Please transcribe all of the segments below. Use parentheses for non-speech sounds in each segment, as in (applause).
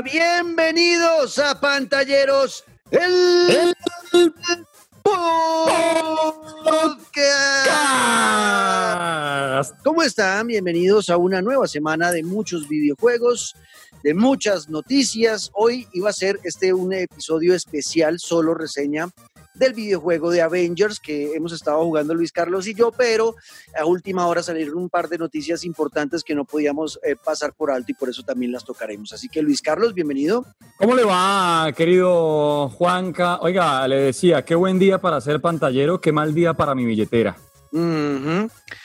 Hola, bienvenidos a Pantalleros, el, podcast. ¿Cómo están? Bienvenidos a una nueva semana de muchos videojuegos, de muchas noticias. Hoy iba a ser este un episodio especial, solo reseña del videojuego de Avengers que hemos estado jugando Luis Carlos y yo, pero a última hora salieron un par de noticias importantes que no podíamos eh, pasar por alto y por eso también las tocaremos. Así que Luis Carlos, bienvenido. ¿Cómo le va, querido Juanca? Oiga, le decía, qué buen día para ser pantallero, qué mal día para mi billetera.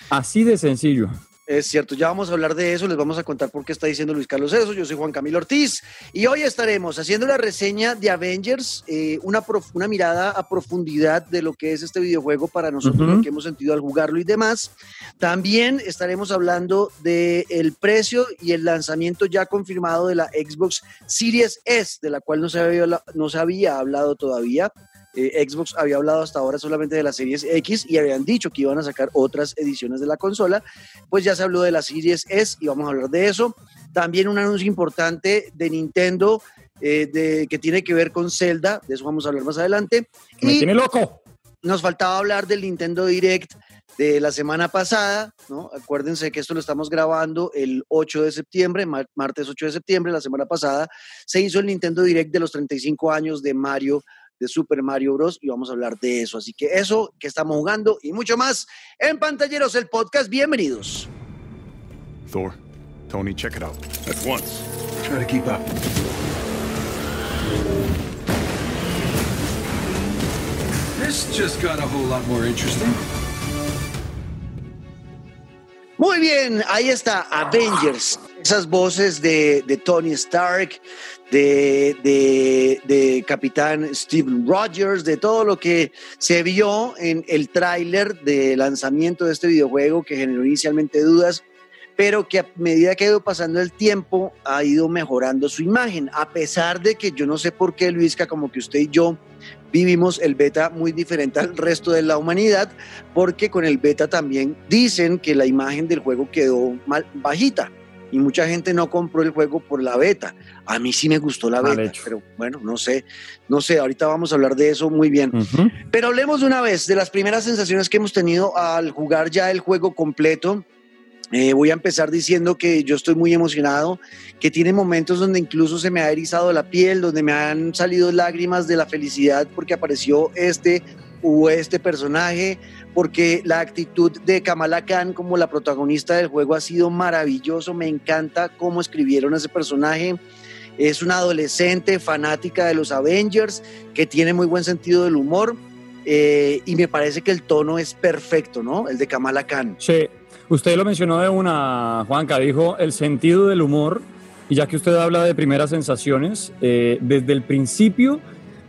Así de sencillo. Es cierto, ya vamos a hablar de eso, les vamos a contar por qué está diciendo Luis Carlos eso. Yo soy Juan Camilo Ortiz y hoy estaremos haciendo la reseña de Avengers, eh, una, una mirada a profundidad de lo que es este videojuego para nosotros, lo que hemos sentido al jugarlo y demás. También estaremos hablando del el precio y el lanzamiento ya confirmado de la Xbox Series S, de la cual no se había, no se había hablado todavía. Eh, Xbox había hablado hasta ahora solamente de la Series X y habían dicho que iban a sacar otras ediciones de la consola, pues ya se habló de la Series S y vamos a hablar de eso. También un anuncio importante de Nintendo eh, de, que tiene que ver con Zelda, de eso vamos a hablar más adelante. Me tiene loco. Nos faltaba hablar del Nintendo Direct de la semana pasada, ¿no? Acuérdense que esto lo estamos grabando el 8 de septiembre, martes 8 de septiembre, la semana pasada, se hizo el Nintendo Direct de los 35 años de Mario de Super Mario Bros. y vamos a hablar de eso. Así que eso que estamos jugando y mucho más en Pantalleros, el podcast. Bienvenidos. Thor, Tony, check it out. At once. Try to keep up. This just got a whole lot more interesting. Muy bien, ahí está Avengers, esas voces de, de Tony Stark, de, de, Capitán Steven Rogers, de todo lo que se vio en el tráiler de lanzamiento de este videojuego que generó inicialmente dudas, pero que a medida que ha ido pasando el tiempo ha ido mejorando su imagen, a pesar de que yo no sé por qué, Luisca, como que usted y yo vivimos el beta muy diferente al resto de la humanidad, porque con el beta también dicen que la imagen del juego quedó mal, bajita y mucha gente no compró el juego por la beta. A mí sí me gustó la beta, pero bueno, no sé, no sé, ahorita vamos a hablar de eso muy bien. Pero hablemos de una vez de las primeras sensaciones que hemos tenido al jugar ya el juego completo. Eh, voy a empezar diciendo que yo estoy muy emocionado, que tiene momentos donde incluso se me ha erizado la piel, donde me han salido lágrimas de la felicidad porque apareció este o este personaje, porque la actitud de Kamala Khan como la protagonista del juego ha sido maravilloso, me encanta cómo escribieron ese personaje. Es una adolescente fanática de los Avengers que tiene muy buen sentido del humor eh, y me parece que el tono es perfecto, ¿no? El de Kamala Khan. Sí, usted lo mencionó de una, Juanca, dijo el sentido del humor y ya que usted habla de primeras sensaciones, eh, desde el principio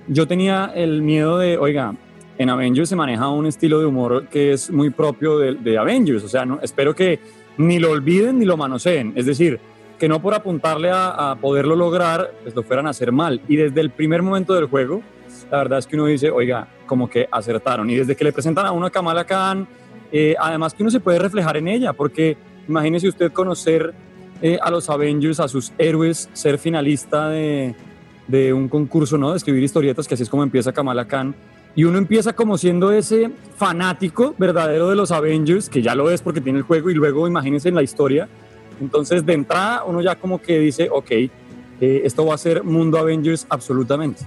yo tenía el miedo de, oiga, en Avengers se maneja un estilo de humor que es muy propio de, Avengers. O sea, espero que ni lo olviden ni lo manoseen. Es decir, que no por apuntarle a, poderlo lograr, pues lo fueran a hacer mal. Y desde el primer momento del juego, la verdad es que uno dice, oiga, como que acertaron. Y desde que le presentan a uno a Kamala Khan, eh, además que uno se puede reflejar en ella, porque imagínese usted conocer eh, a los Avengers, a sus héroes, ser finalista de, de un concurso, ¿no? De escribir historietas, que así es como empieza Kamala Khan y uno empieza como siendo ese fanático verdadero de los Avengers, que ya lo es porque tiene el juego, y luego imagínense en la historia. Entonces, de entrada, uno ya como que dice, ok, eh, esto va a ser mundo Avengers absolutamente.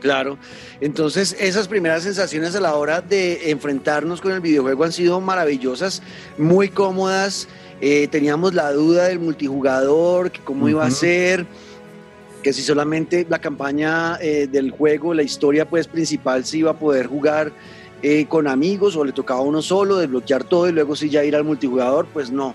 Claro, entonces esas primeras sensaciones a la hora de enfrentarnos con el videojuego han sido maravillosas, muy cómodas. Eh, teníamos la duda del multijugador, que cómo iba a ser que si solamente la campaña eh, del juego, la historia pues principal se iba a poder jugar eh, con amigos o le tocaba a uno solo, desbloquear todo y luego si ya ir al multijugador, pues no.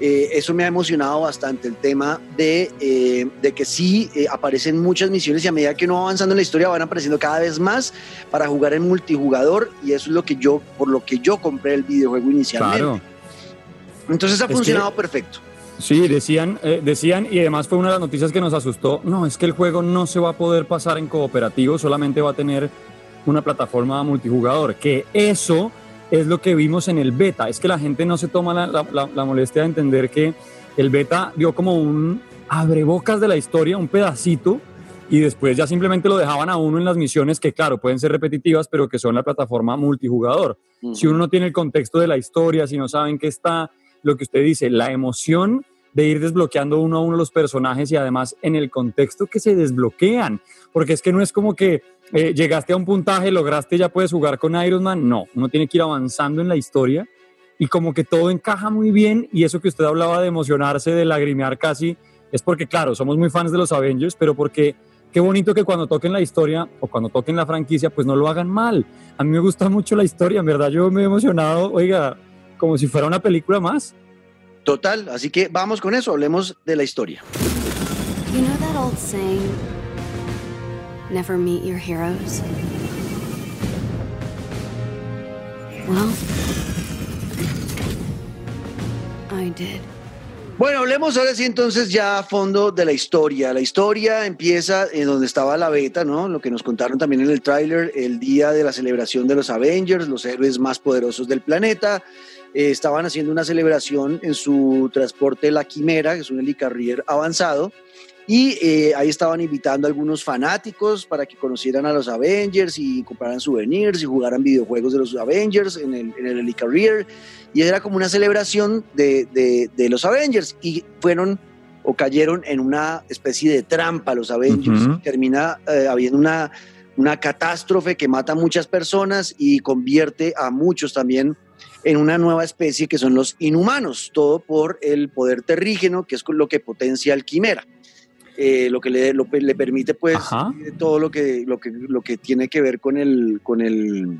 Eh, eso me ha emocionado bastante, el tema de, de que sí aparecen muchas misiones y a medida que uno va avanzando en la historia van apareciendo cada vez más para jugar en multijugador y eso es lo que yo, por lo que yo compré el videojuego inicialmente. Claro. Entonces ha funcionado perfecto. Sí, decían, eh, decían, y además fue una de las noticias que nos asustó, no, es que el juego no se va a poder pasar en cooperativo, solamente va a tener una plataforma multijugador, que eso es lo que vimos en el beta, es que la gente no se toma la, molestia de entender que el beta dio como un, abrebocas de la historia, un pedacito, y después ya simplemente lo dejaban a uno en las misiones que, claro, pueden ser repetitivas, pero que son la plataforma multijugador. Si uno no tiene el contexto de la historia, si no saben qué está, lo que usted dice, la emoción de ir desbloqueando uno a uno los personajes y además en el contexto que se desbloquean, porque es que no es como que eh, llegaste a un puntaje, lograste, ya puedes jugar con Iron Man, no, uno tiene que ir avanzando en la historia y como que todo encaja muy bien y eso que usted hablaba de emocionarse, de lagrimear casi, es porque claro, somos muy fans de los Avengers, pero porque qué bonito que cuando toquen la historia o cuando toquen la franquicia, pues no lo hagan mal. A mí me gusta mucho la historia, en verdad yo me he emocionado, oiga, como si fuera una película más. Total, así que vamos con eso, hablemos de la historia. You know that old saying, never meet your heroes? Well, I did. Bueno, hablemos ahora sí entonces ya a fondo de la historia. La historia empieza en donde estaba la beta, ¿no? Lo que nos contaron también en el tráiler, el día de la celebración de los Avengers, los héroes más poderosos del planeta. Eh, estaban haciendo una celebración en su transporte La Quimera, que es un helicarrier avanzado, y eh, ahí estaban invitando a algunos fanáticos para que conocieran a los Avengers y compraran souvenirs y jugaran videojuegos de los Avengers en el, en el helicarrier. Y era como una celebración de, de, de los Avengers. Y fueron o cayeron en una especie de trampa los Avengers. Termina eh, habiendo una, una catástrofe que mata a muchas personas y convierte a muchos también en una nueva especie que son los inhumanos, todo por el poder terrígeno, que es lo que potencia al quimera. Eh, lo que le, lo- le permite pues Ajá. eh, todo lo que, lo, que, lo que tiene que ver con el, con el,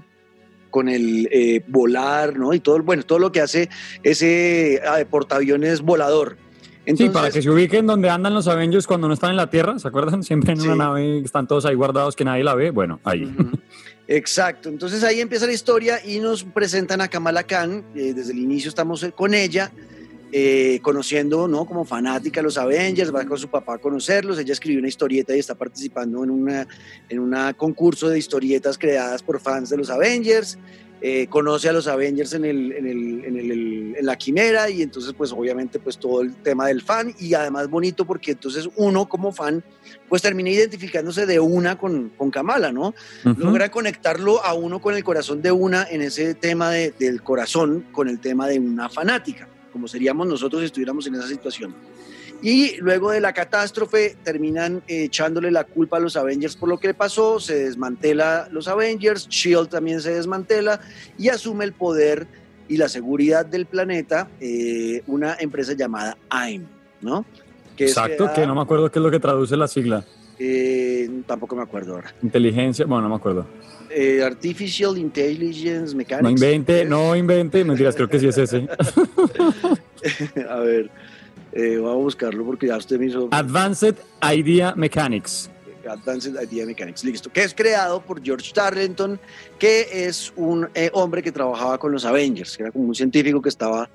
con el eh, volar, ¿no? Y todo, bueno, todo lo que hace ese ah, portaaviones volador. sí, para que se ubiquen donde andan los Avengers cuando no están en la Tierra, ¿se acuerdan? (laughs) Siempre en una Sí. nave están todos ahí guardados que nadie la ve. Bueno, ahí. Ujú. Exacto, entonces ahí empieza la historia y nos presentan a Kamala Khan, eh, desde el inicio estamos eh, con ella, eh, conociendo, ¿no? Como fanática de los Avengers, va con su papá a conocerlos, ella escribió una historieta y está participando en una en un concurso de historietas creadas por fans de los Avengers, eh, conoce a los Avengers en, el, en, el, en, el- en la quimera y entonces pues obviamente pues todo el tema del fan y además bonito porque entonces uno como fan pues termina identificándose de una con, con Kamala, ¿no? Ujú. logra conectarlo a uno con el corazón de una en ese tema de- del corazón con el tema de una fanática, como seríamos nosotros si estuviéramos en esa situación. Y luego de la catástrofe terminan eh, echándole la culpa a los Avengers por lo que le pasó, se desmantela los Avengers, Shield también se desmantela y asume el poder y la seguridad del planeta eh, una empresa llamada AIM, ¿no? Que Exacto, que no me acuerdo qué es lo que traduce la sigla. eh, tampoco me acuerdo ahora. Inteligencia, bueno, no me acuerdo. Eh, Artificial Intelligence Mechanics. No invente, no invente, mentiras, creo que sí es ese. (laughs) A ver, eh, voy a buscarlo porque ya usted me hizo Advanced Idea Mechanics. Advanced Idea Mechanics. Listo. Que es creado por George Tarleton, que es un eh, hombre que trabajaba con los Avengers, que era como un científico que estaba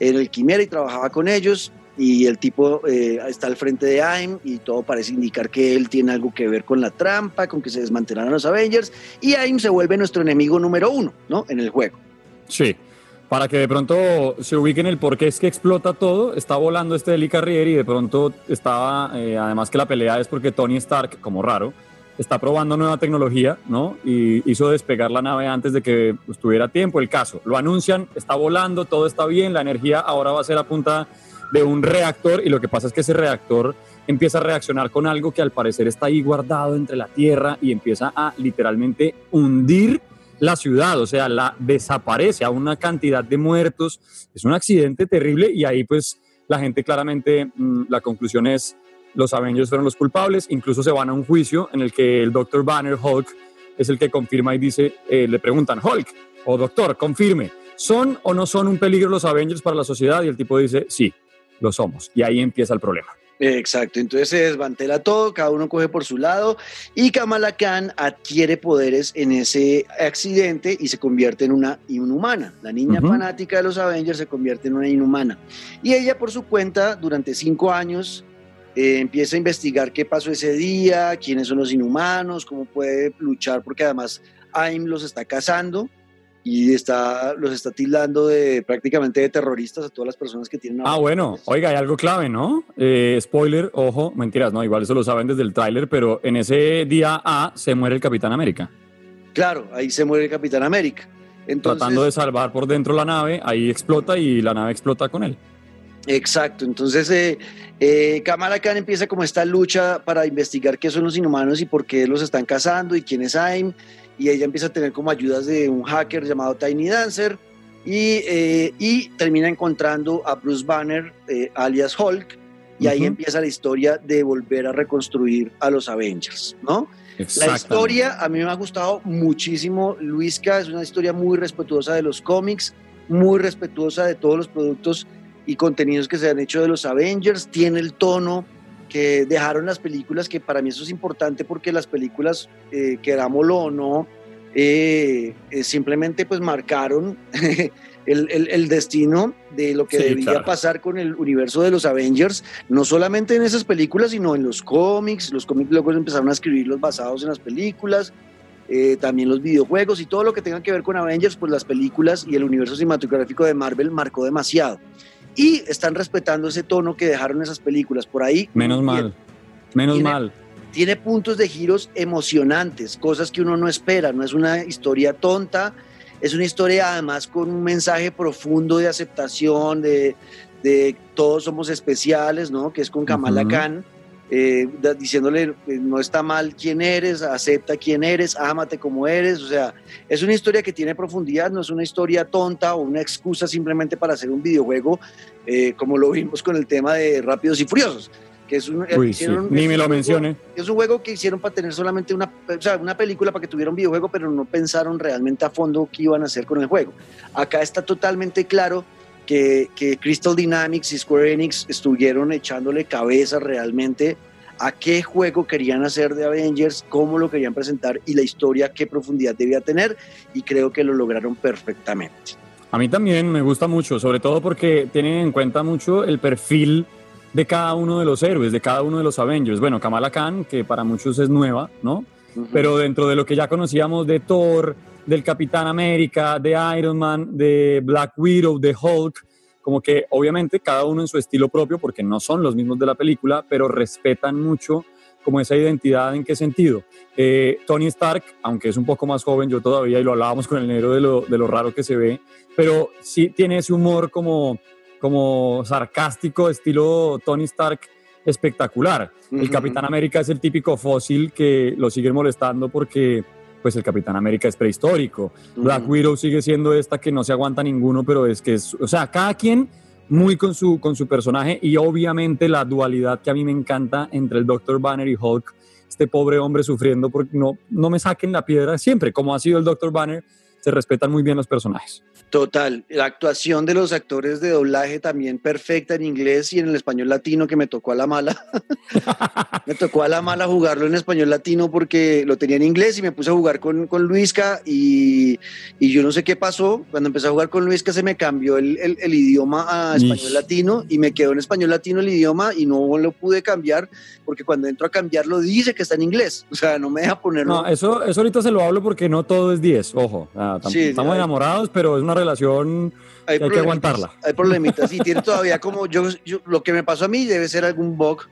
en el Quimera y trabajaba con ellos. Y el tipo eh, está al frente de AIM y todo parece indicar que él tiene algo que ver con la trampa, con que se desmantelaran los Avengers. Y AIM se vuelve nuestro enemigo número uno, ¿no? En el juego. Sí. Para que de pronto se ubiquen el por qué es que explota todo, está volando este helicarrier y de pronto estaba, eh, además que la pelea es porque Tony Stark, como raro, está probando nueva tecnología, ¿no? Y hizo despegar la nave antes de que pues, tuviera tiempo. El caso, lo anuncian, está volando, todo está bien, la energía ahora va a ser a punta de un reactor y lo que pasa es que ese reactor empieza a reaccionar con algo que al parecer está ahí guardado entre la tierra y empieza a literalmente hundir la ciudad, o sea, la desaparece a una cantidad de muertos. Es un accidente terrible y ahí pues la gente claramente, mm, la conclusión es, los Avengers fueron los culpables, incluso se van a un juicio en el que el Dr. Banner Hulk es el que confirma y dice, eh, le preguntan, Hulk o Doctor, confirme, ¿son o no son un peligro los Avengers para la sociedad? Y el tipo dice, sí, lo somos. Y ahí empieza el problema. Exacto, entonces se desmantela todo, cada uno coge por su lado y Kamala Khan adquiere poderes en ese accidente y se convierte en una inhumana. La niña fanática de los Avengers se convierte en una inhumana. Y ella por su cuenta, durante cinco años, eh, empieza a investigar qué pasó ese día, quiénes son los inhumanos, cómo puede luchar, porque además AIM los está cazando. Y está, los está tildando de prácticamente de terroristas a todas las personas que tienen... Ah, bueno, oiga, hay algo clave, ¿no? Eh, spoiler, ojo, mentiras, no, igual eso lo saben desde el tráiler, pero en ese día A se muere el Capitán América. Claro, ahí se muere el Capitán América. Entonces, Tratando de salvar por dentro la nave, ahí explota y la nave explota con él. Exacto, entonces eh, eh, Kamala Khan empieza como esta lucha para investigar qué son los inhumanos y por qué los están cazando y quién es AIM, y ella empieza a tener como ayudas de un hacker llamado Tiny Dancer, y, eh, y termina encontrando a Bruce Banner, eh, alias Hulk, y ahí Ujú. empieza la historia de volver a reconstruir a los Avengers, ¿no? La historia a mí me ha gustado muchísimo. Luisca es una historia muy respetuosa de los cómics, muy respetuosa de todos los productos y contenidos que se han hecho de los Avengers. Tiene el tono que dejaron las películas, que para mí eso es importante porque las películas, eh, querámoslo o no, eh, eh, simplemente pues marcaron (laughs) el, el- el destino de lo que Sí, debía claro. pasar con el universo de los Avengers, no solamente en esas películas, sino en los cómics. Los cómics luego empezaron a escribirlos basados en las películas, eh, también los videojuegos y todo lo que tenga que ver con Avengers, pues las películas y el universo cinematográfico de Marvel marcó demasiado. Y están respetando ese tono que dejaron esas películas por ahí. Menos mal, menos Tiene- mal. tiene puntos de giros emocionantes, cosas que uno no espera, no es una historia tonta, es una historia además con un mensaje profundo de aceptación, de, de todos somos especiales, ¿no? Que es con Kamala. Khan, eh, diciéndole eh, no está mal quién eres, acepta quién eres, ámate como eres, o sea, es una historia que tiene profundidad, no es una historia tonta o una excusa simplemente para hacer un videojuego, eh, como lo vimos con el tema de Rápidos y Furiosos. Que es un, Uy, sí, hicieron- ni es me lo juego- mencione. es un juego que hicieron para tener solamente una, o sea, una película para que tuviera un videojuego, pero no pensaron realmente a fondo qué iban a hacer con el juego. Acá está totalmente claro que, que Crystal Dynamics y Square Enix estuvieron echándole cabeza realmente a qué juego querían hacer de Avengers, cómo lo querían presentar y la historia, qué profundidad debía tener, y creo que lo lograron perfectamente. A mí también me gusta mucho, sobre todo porque tienen en cuenta mucho el perfil de cada uno de los héroes, de cada uno de los Avengers. Bueno, Kamala Khan, que para muchos es nueva, ¿no? Pero dentro de lo que ya conocíamos de Thor, del Capitán América, de Iron Man, de Black Widow, de Hulk, como que obviamente cada uno en su estilo propio, porque no son los mismos de la película, pero respetan mucho como esa identidad, ¿en qué sentido? Eh, Tony Stark, aunque es un poco más joven, yo todavía, y lo hablábamos con el negro de lo, de lo raro que se ve, pero sí tiene ese humor como, como sarcástico, estilo Tony Stark espectacular. El. Capitán América es el típico fósil que lo siguen molestando porque pues el Capitán América es prehistórico. Black. Widow sigue siendo esta que no se aguanta ninguno, pero es que es, o sea, cada quien muy con su, con su personaje y obviamente la dualidad que a mí me encanta entre el Dr. Banner y Hulk, este pobre hombre sufriendo porque no, no me saquen la piedra siempre, como ha sido el Dr. Banner, se respetan muy bien los personajes. Total, la actuación de los actores de doblaje también perfecta en inglés y en el español latino que me tocó a la mala. (laughs) me tocó a la mala jugarlo en español latino porque lo tenía en inglés y me puse a jugar con, con Luisca y, y yo no sé qué pasó. Cuando empecé a jugar con Luisca se me cambió el, el- el idioma a español latino y me quedó en español latino el idioma y no lo pude cambiar porque cuando entro a cambiarlo dice que está en inglés. O sea, no me deja ponerlo. No, eso, eso ahorita se lo hablo porque no todo es 10, ojo. Ah, Sí, estamos hay- enamorados, pero es una relación que hay que aguantarla. Hay problemitas y tiene todavía como yo, yo- lo que me pasó a mí debe ser algún bug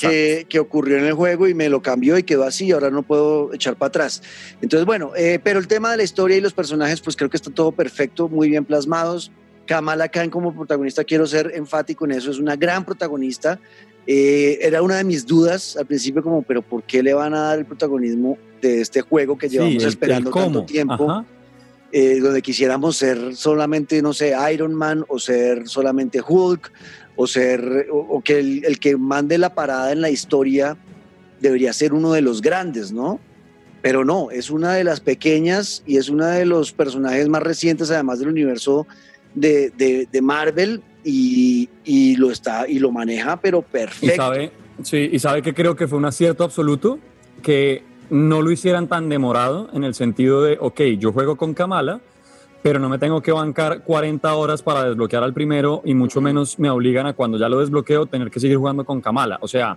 que, que ocurrió en el juego y me lo cambió y quedó así, ahora no puedo echar para atrás. Entonces, bueno, eh, pero el tema de la historia y los personajes, pues creo que está todo perfecto, muy bien plasmados. Kamala Khan como protagonista, quiero ser enfático en eso, es una gran protagonista. Eh, era una de mis dudas al principio como, pero ¿por qué le van a dar el protagonismo de este juego que Sí, llevamos el- el esperando tanto cómo. tiempo? Ajá. Eh, donde quisiéramos ser solamente, no sé, Iron Man o ser solamente Hulk o ser, o, o que el, el que mande la parada en la historia debería ser uno de los grandes, ¿no? Pero no, es una de las pequeñas y es uno de los personajes más recientes, además del universo de, de- de Marvel, y, y lo está y lo maneja, pero Y perfecto. sabe, sí, y sabe que creo que fue un acierto absoluto que no lo hicieran tan demorado en el sentido de, ok, yo juego con Kamala, pero no me tengo que bancar 40 horas para desbloquear al primero y mucho menos me obligan a cuando ya lo desbloqueo tener que seguir jugando con Kamala. O sea,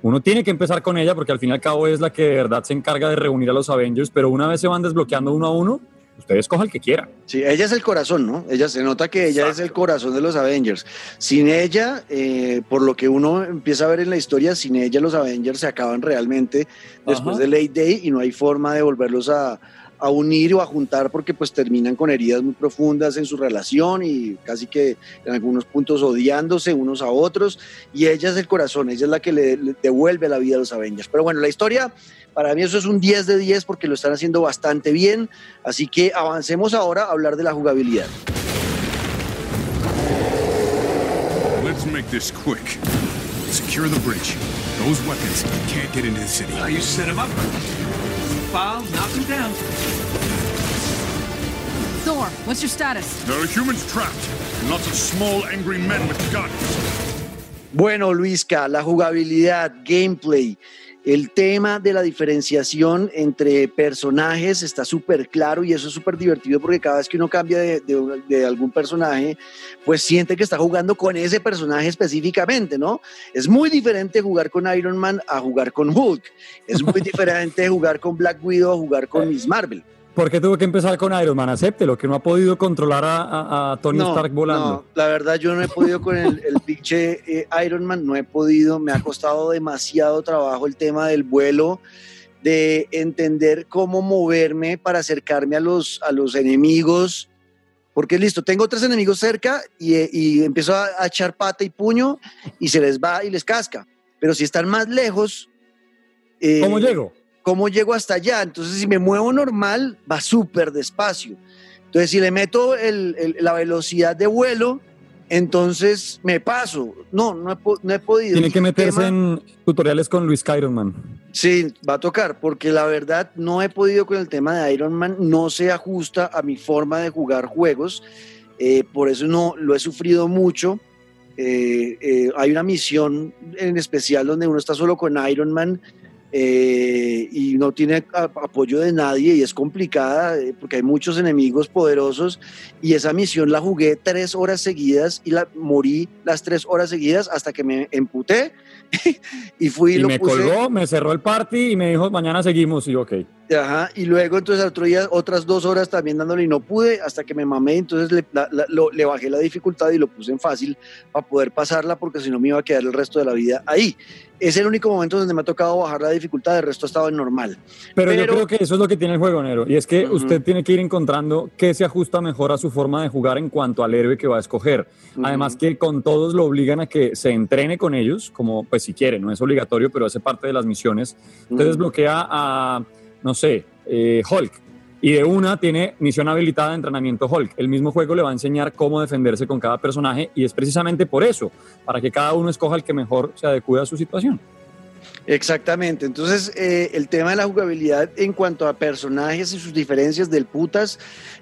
uno tiene que empezar con ella porque al fin y al cabo es la que de verdad se encarga de reunir a los Avengers, pero una vez se van desbloqueando uno a uno, usted escoja el que quiera. Sí, ella es el corazón, ¿no? Ella se nota que ella es el corazón de los Avengers. Sin ella, eh, por lo que uno empieza a ver en la historia, sin ella los Avengers se acaban realmente después de Late Day y no hay forma de volverlos a, a unir o a juntar porque pues terminan con heridas muy profundas en su relación y casi que en algunos puntos odiándose unos a otros y ella es el corazón, ella es la que le, le devuelve la vida a los Avengers. Pero bueno, la historia para mí eso es un 10 de 10 porque lo están haciendo bastante bien, así que avancemos ahora a hablar de la jugabilidad. Let's make this quick. Secure the bridge. Those weapons can't get into the city. Oh, you set him up. Foul, knock him down. Thor, what's your status? There are humans trapped, and lots of small, angry men with guns. Bueno, Luisca, la jugabilidad, gameplay, el tema de la diferenciación entre personajes está súper claro y eso es súper divertido porque cada vez que uno cambia de, de- de algún personaje, pues siente que está jugando con ese personaje específicamente, ¿no? Es muy diferente jugar con Iron Man a jugar con Hulk. Es muy (laughs) diferente jugar con Black Widow a jugar con Miss Marvel. ¿Por qué tuvo que empezar con Iron Man? Acéptelo, que no ha podido controlar a, a- a Tony Stark volando. No, la verdad yo no he podido con el, el pinche eh, Iron Man, no he podido, me ha costado demasiado trabajo el tema del vuelo, de entender cómo moverme para acercarme a los, a los enemigos, porque listo, tengo tres enemigos cerca y, y empiezo a, a echar pata y puño y se les va y les casca, pero si están más lejos... eh, ¿Cómo llego? ¿Cómo llego hasta allá? Entonces, si me muevo normal, va súper despacio. Entonces, si le meto el- el- la velocidad de vuelo, entonces me paso. No, no he, no he podido. Tiene que meterse tema- en tutoriales con Luis Iron Man. Sí, va a tocar, porque la verdad no he podido con el tema de Iron Man, no se ajusta a mi forma de jugar juegos, eh, por eso no lo he sufrido mucho. Eh, eh, hay una misión en especial donde uno está solo con Iron Man eh, y no tiene apoyo de nadie y es complicada eh, porque hay muchos enemigos poderosos y esa misión la jugué tres horas seguidas y la morí las tres horas seguidas hasta que me emputé (laughs) y fui y, Y lo me puse. colgó, me cerró el party y me dijo, mañana seguimos. Y yo, ok. Ajá, y luego entonces otro día otras dos horas también dándole y no pude hasta que me mamé, entonces le, la- la- lo- le bajé la dificultad y lo puse en fácil para poder pasarla porque si no me iba a quedar el resto de la vida ahí. Es el único momento donde me ha tocado bajar la dificultad, el resto ha estado en normal. Pero, yo creo que eso es lo que tiene el juego, Nero. Y es que usted tiene que ir encontrando qué se ajusta mejor a su forma de jugar en cuanto al héroe que va a escoger. Además que con todos lo obligan a que se entrene con ellos, como pues si quiere, no es obligatorio, pero hace parte de las misiones. Usted Ujú. desbloquea a, no sé, eh, Hulk. Y de una tiene misión habilitada de entrenamiento Hulk. El mismo juego le va a enseñar cómo defenderse con cada personaje y es precisamente por eso, para que cada uno escoja el que mejor se adecue a su situación. Exactamente, entonces eh, el tema de la jugabilidad en cuanto a personajes y sus diferencias del putas,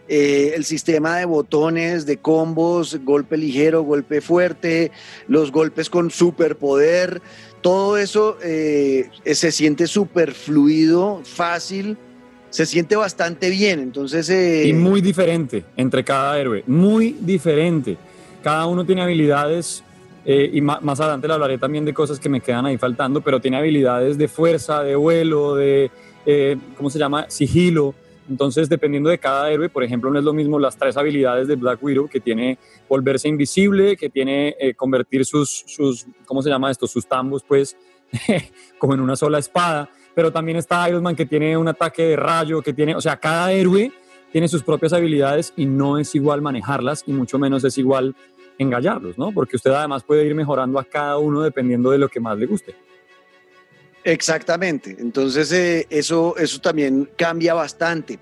eh, el sistema de botones, de combos, golpe ligero, golpe fuerte, los golpes con superpoder, todo eso eh, se siente súper fluido, fácil, se siente bastante bien, entonces... Y muy diferente entre cada héroe, muy diferente. Cada uno tiene habilidades, eh, y ma- más adelante le hablaré también de cosas que me quedan ahí faltando, pero tiene habilidades de fuerza, de vuelo, de, eh, ¿cómo se llama? Sigilo. Entonces, dependiendo de cada héroe, por ejemplo, no es lo mismo las tres habilidades de Black Widow, que tiene volverse invisible, que tiene eh, convertir sus, sus, ¿cómo se llama esto? Sus tambos, pues, (laughs) como en una sola espada. Pero también está Iron Man, que tiene un ataque de rayo, que tiene, o sea, cada héroe tiene sus propias habilidades y no es igual manejarlas y mucho menos es igual engallarlos, ¿no? Porque usted además puede ir mejorando a cada uno dependiendo de lo que más le guste. Exactamente, entonces eh, eso, eso también cambia bastante.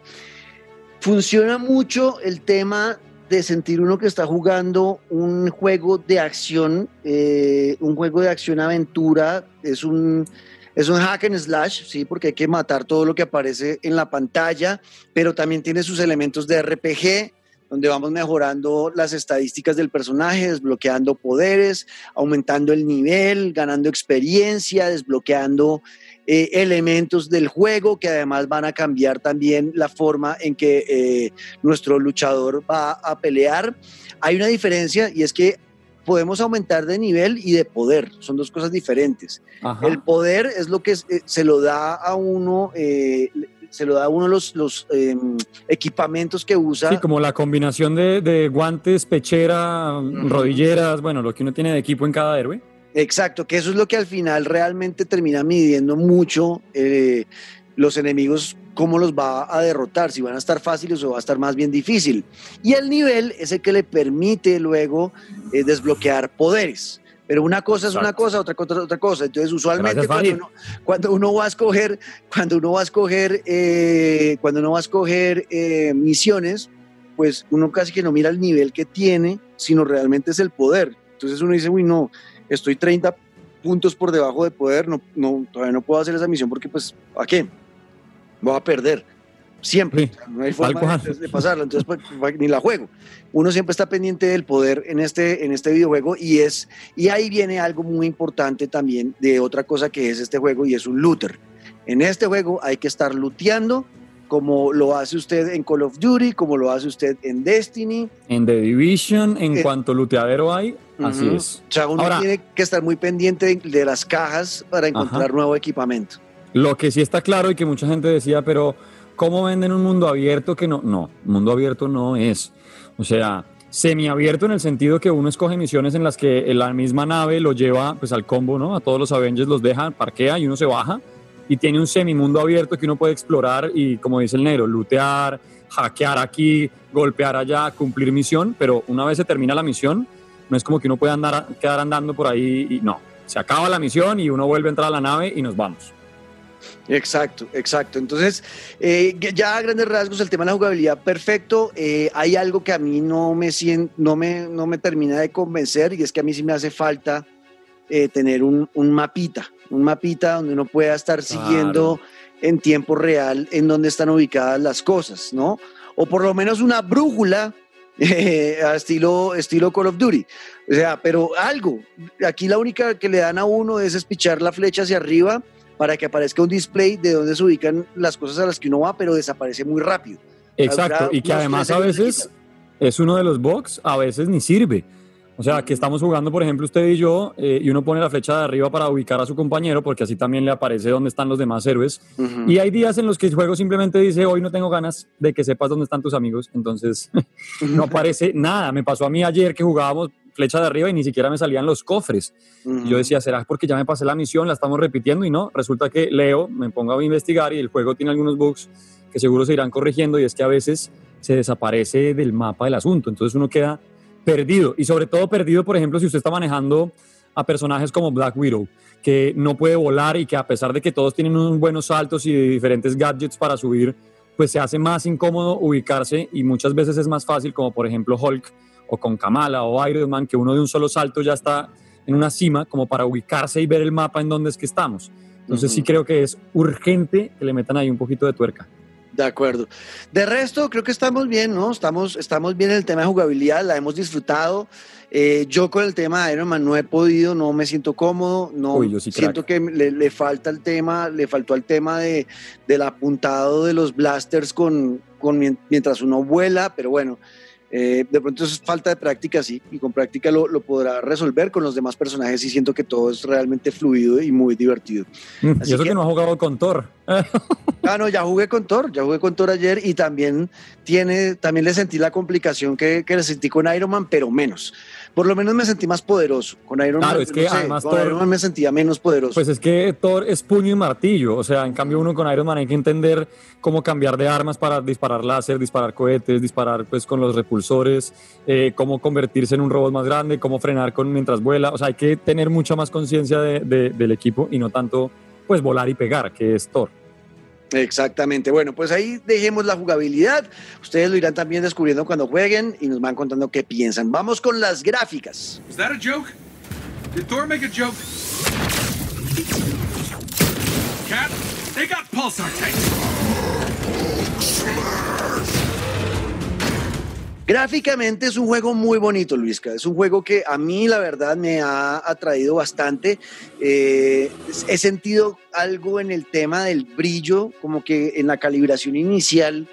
Funciona mucho el tema de sentir uno que está jugando un juego de acción, eh, un juego de acción-aventura, es un, es un hack and slash, sí, porque hay que matar todo lo que aparece en la pantalla, pero también tiene sus elementos de RPG, donde vamos mejorando las estadísticas del personaje, desbloqueando poderes, aumentando el nivel, ganando experiencia, desbloqueando eh, elementos del juego que además van a cambiar también la forma en que eh, nuestro luchador va a pelear. Hay una diferencia y es que podemos aumentar de nivel y de poder, son dos cosas diferentes. Ajá. El poder es lo que eh, se lo da a uno, eh, se lo da a uno los, los eh, equipamientos que usa. Sí, como la combinación de, de guantes, pechera, rodilleras, bueno, lo que uno tiene de equipo en cada héroe. Exacto, que eso es lo que al final realmente termina midiendo mucho eh, los enemigos, cómo los va a derrotar, si van a estar fáciles o va a estar más bien difícil. Y el nivel es el que le permite luego eh, desbloquear poderes. Pero una cosa es una cosa, otra cosa es otra cosa. Entonces, usualmente Gracias, cuando uno, cuando uno va a escoger, cuando uno va a escoger, eh, cuando uno va a escoger eh, misiones, pues uno casi que no mira el nivel que tiene, sino realmente es el poder. Entonces uno dice, uy, no, estoy 30 puntos por debajo de poder, no, no, todavía no puedo hacer esa misión porque, pues, ¿a qué? Voy a perder. Siempre. Sí, O sea, no hay forma de, de pasarla. Entonces, pues, ni la juego. Uno siempre está pendiente del poder en este, en este videojuego y es y ahí viene algo muy importante también de otra cosa que es este juego y es un looter. En este juego hay que estar looteando como lo hace usted en Call of Duty, como lo hace usted en Destiny. En The Division, en Eh, cuanto looteadero hay, así Ujú. es. O sea, uno Ahora- tiene que estar muy pendiente de, de las cajas para encontrar Ajá. nuevo equipamiento. Lo que sí está claro y que mucha gente decía, pero ¿cómo venden un mundo abierto que no? No, mundo abierto no es. O sea, semiabierto en el sentido que uno escoge misiones en las que la misma nave lo lleva pues al combo, ¿no? A todos los Avengers los deja, parquea y uno se baja y tiene un semimundo abierto que uno puede explorar y como dice el negro, lootear, hackear aquí, golpear allá, cumplir misión, pero una vez se termina la misión, no es como que uno pueda andar, quedar andando por ahí y no. Se acaba la misión y uno vuelve a entrar a la nave y nos vamos. Exacto, exacto. Entonces, eh, ya a grandes rasgos, el tema de la jugabilidad, perfecto. Eh, hay algo que a mí no me, no, me, no me termina de convencer y es que a mí sí me hace falta eh, tener un, un mapita, un mapita donde uno pueda estar Claro. siguiendo en tiempo real en dónde están ubicadas las cosas, ¿no? O por lo menos una brújula (laughs) eh, a estilo, estilo Call of Duty. O sea, pero algo. Aquí la única que le dan a uno es espichar la flecha hacia arriba para que aparezca un display de dónde se ubican las cosas a las que uno va, pero desaparece muy rápido. Exacto, y que además a veces es uno de los box, a veces ni sirve. O sea, que estamos jugando, por ejemplo, usted y yo, eh, y uno pone la flecha de arriba para ubicar a su compañero, porque así también le aparece dónde están los demás héroes. Y hay días en los que el juego simplemente dice, hoy no tengo ganas de que sepas dónde están tus amigos, entonces (laughs) no aparece nada. Me pasó a mí ayer que jugábamos flecha de arriba y ni siquiera me salían los cofres. Ujú. Y yo decía, ¿será porque ya me pasé la misión, la estamos repitiendo? Y no, resulta que leo, me pongo a investigar y el juego tiene algunos bugs que seguro se irán corrigiendo y es que a veces se desaparece del mapa del asunto. Entonces uno queda perdido y sobre todo perdido, por ejemplo, si usted está manejando a personajes como Black Widow, que no puede volar y que a pesar de que todos tienen unos buenos saltos y diferentes gadgets para subir, pues se hace más incómodo ubicarse y muchas veces es más fácil, como por ejemplo Hulk o con Kamala o Iron Man, que uno de un solo salto ya está en una cima como para ubicarse y ver el mapa en donde es que estamos. Entonces sí Ujú. creo que es urgente que le metan ahí un poquito de tuerca. De acuerdo. De resto, creo que estamos bien, ¿no? Estamos, estamos bien en el tema de jugabilidad, la hemos disfrutado. Eh, yo con el tema de Iron Man no he podido, no me siento cómodo, no Uy, yo sí, siento que le, le falta el tema, le faltó el tema de, del apuntado de los blasters con, con mien- mientras uno vuela, pero bueno, eh, de pronto es falta de práctica, sí, y con práctica lo, lo podrá resolver con los demás personajes y siento que todo es realmente fluido y muy divertido. Mm, Así y eso que... que- no ha jugado con Thor. (laughs) Ah, no, ya jugué con Thor, ya jugué con Thor ayer y también tiene, también le sentí la complicación que, que le sentí con Iron Man, pero menos. Por lo menos me sentí más poderoso. Con Iron Claro, Man, es que no sé, además con Thor- Iron Man me sentía menos poderoso. Pues es que Thor es puño y martillo, o sea, en cambio uno con Iron Man hay que entender cómo cambiar de armas para disparar láser, disparar cohetes, disparar pues con los repulsores, eh, cómo convertirse en un robot más grande, cómo frenar con mientras vuela, o sea, hay que tener mucha más conciencia de- de- del equipo y no tanto pues volar y pegar, que es Thor. Exactamente. Bueno, pues ahí dejemos la jugabilidad. Ustedes lo irán también descubriendo cuando jueguen y nos van contando qué piensan. Vamos con las gráficas. Was that a joke? Did Thor make a joke? Cat, they got pulsar tanks. Gráficamente es un juego muy bonito, Luisca. Es un juego que a mí, la verdad, me ha atraído bastante. Eh, he sentido algo en el tema del brillo, como que en la calibración inicial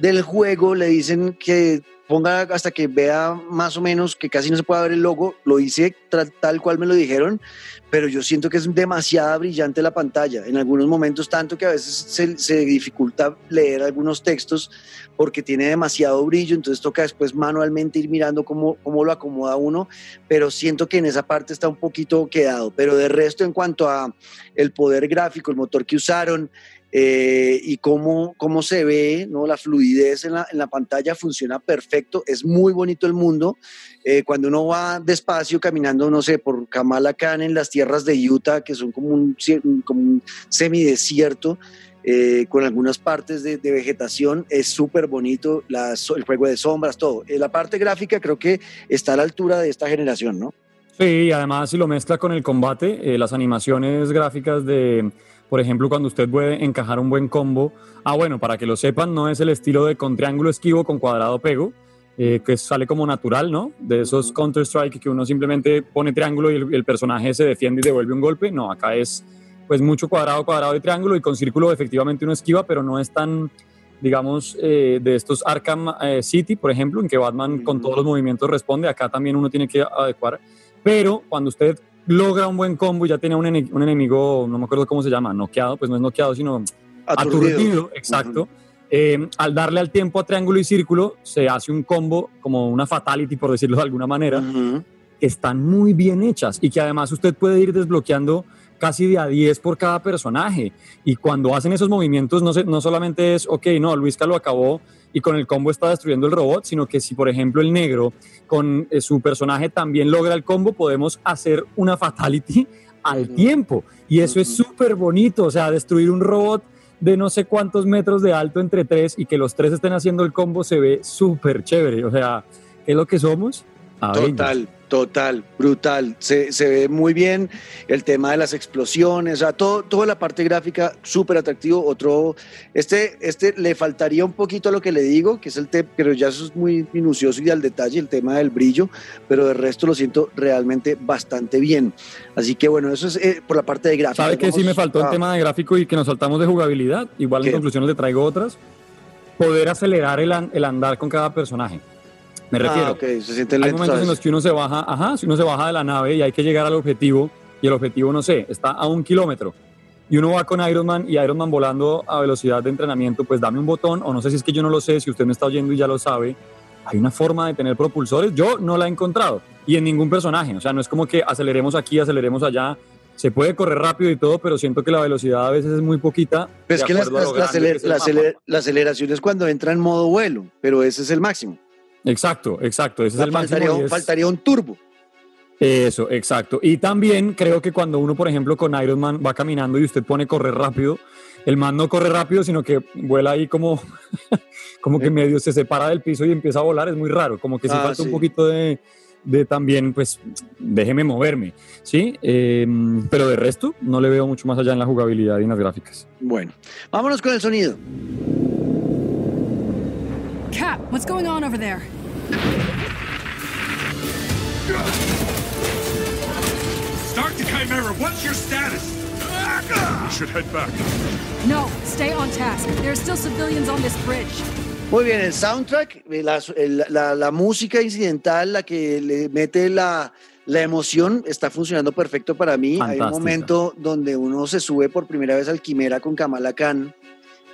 del juego le dicen que ponga hasta que vea más o menos que casi no se puede ver el logo, lo hice tal cual me lo dijeron, pero yo siento que es demasiada brillante la pantalla, en algunos momentos tanto que a veces se, se dificulta leer algunos textos porque tiene demasiado brillo, entonces toca después manualmente ir mirando cómo, cómo lo acomoda uno, pero siento que en esa parte está un poquito quedado, pero de resto en cuanto a el poder gráfico, el motor que usaron, eh, y cómo, cómo se ve, ¿no? la fluidez en la, en la pantalla funciona perfecto, es muy bonito el mundo. Eh, cuando uno va despacio caminando, no sé, por Kamala Khan en las tierras de Utah, que son como un, como un semidesierto, eh, con algunas partes de, de vegetación, es súper bonito, la el juego de sombras, todo. Eh, la parte gráfica creo que está a la altura de esta generación, ¿no? Sí, además si lo mezcla con el combate, eh, las animaciones gráficas de, por ejemplo, cuando usted puede encajar un buen combo. Ah, bueno, para que lo sepan, no es el estilo de con triángulo esquivo con cuadrado pego, eh, que sale como natural, ¿no? De esos Counter-Strike que uno simplemente pone triángulo y el, el personaje se defiende y devuelve un golpe. No, acá es pues mucho cuadrado, cuadrado y triángulo y con círculo efectivamente uno esquiva, pero no es tan digamos, eh, de estos Arkham eh, City, por ejemplo, en que Batman con todos los movimientos responde, acá también uno tiene que adecuar, pero cuando usted logra un buen combo y ya tiene un, un enemigo, no me acuerdo cómo se llama, noqueado, pues no es noqueado, sino Aturdido. aturdido, exacto. Eh, al darle al tiempo a triángulo y círculo, se hace un combo como una fatality, por decirlo de alguna manera, Ujú. que están muy bien hechas y que además usted puede ir desbloqueando casi de a 10 por cada personaje. Y cuando hacen esos movimientos, no, se- no solamente es, ok, no, Luisca lo acabó y con el combo está destruyendo el robot, sino que si, por ejemplo, el negro con eh, su personaje también logra el combo, podemos hacer una fatality al tiempo. Y eso es súper bonito, o sea, destruir un robot de no sé cuántos metros de alto entre tres y que los tres estén haciendo el combo se ve súper chévere. O sea, ¿qué es lo que somos? Avengers. Total, total, brutal. Se, se ve muy bien el tema de las explosiones, o sea, todo, toda la parte gráfica súper atractivo. Otro, este, este le faltaría un poquito a lo que le digo, que es el tema, pero ya eso es muy minucioso y al detalle, el tema del brillo, pero de resto lo siento realmente bastante bien. Así que bueno, eso es eh, por la parte de gráfica. ¿Sabe que sí me faltó a- en tema de gráfico y que nos saltamos de jugabilidad? Igual ¿Qué? en conclusiones le traigo otras. Poder acelerar el, el andar con cada personaje. Me refiero. Ah, ok, se sienten Hay lentos. momentos a en los que uno se baja, ajá, si uno se baja de la nave y hay que llegar al objetivo y el objetivo, no sé, está a un kilómetro y uno va con Iron Man y Iron Man volando a velocidad de entrenamiento, pues dame un botón o no sé si es que yo no lo sé, si usted me está oyendo y ya lo sabe, hay una forma de tener propulsores, yo no la he encontrado y en ningún personaje, o sea, no es como que aceleremos aquí, aceleremos allá, se puede correr rápido y todo, pero siento que la velocidad a veces es muy poquita. Pero es que la, acuerdo a lo la- que aceler- es el la aceler- la aceleración es cuando entra en modo vuelo, pero ese es el máximo. Exacto, exacto, ese es el máximo. faltaría, es- faltaría un turbo. Eso, exacto. Y también creo que cuando uno, por ejemplo, con Iron Man va caminando y usted pone correr rápido, el man no corre rápido, sino que vuela ahí como, (laughs) como que medio se separa del piso y empieza a volar. Es muy raro, como que sí Ah, falta sí. un poquito de, de también, pues, déjeme moverme, ¿sí? Eh, pero de resto, no le veo mucho más allá en la jugabilidad y en las gráficas. Bueno, vámonos con el sonido. What's going on over there? Start the Chimera. What's your status? We should head back. No, stay on task. There are still civilians on this bridge. Muy bien, el soundtrack, eh, la, la- la música incidental, la que le mete la, la emoción, está funcionando perfecto para mí. Hay un Fantástica. momento donde uno se sube por primera vez al Quimera con Kamala Khan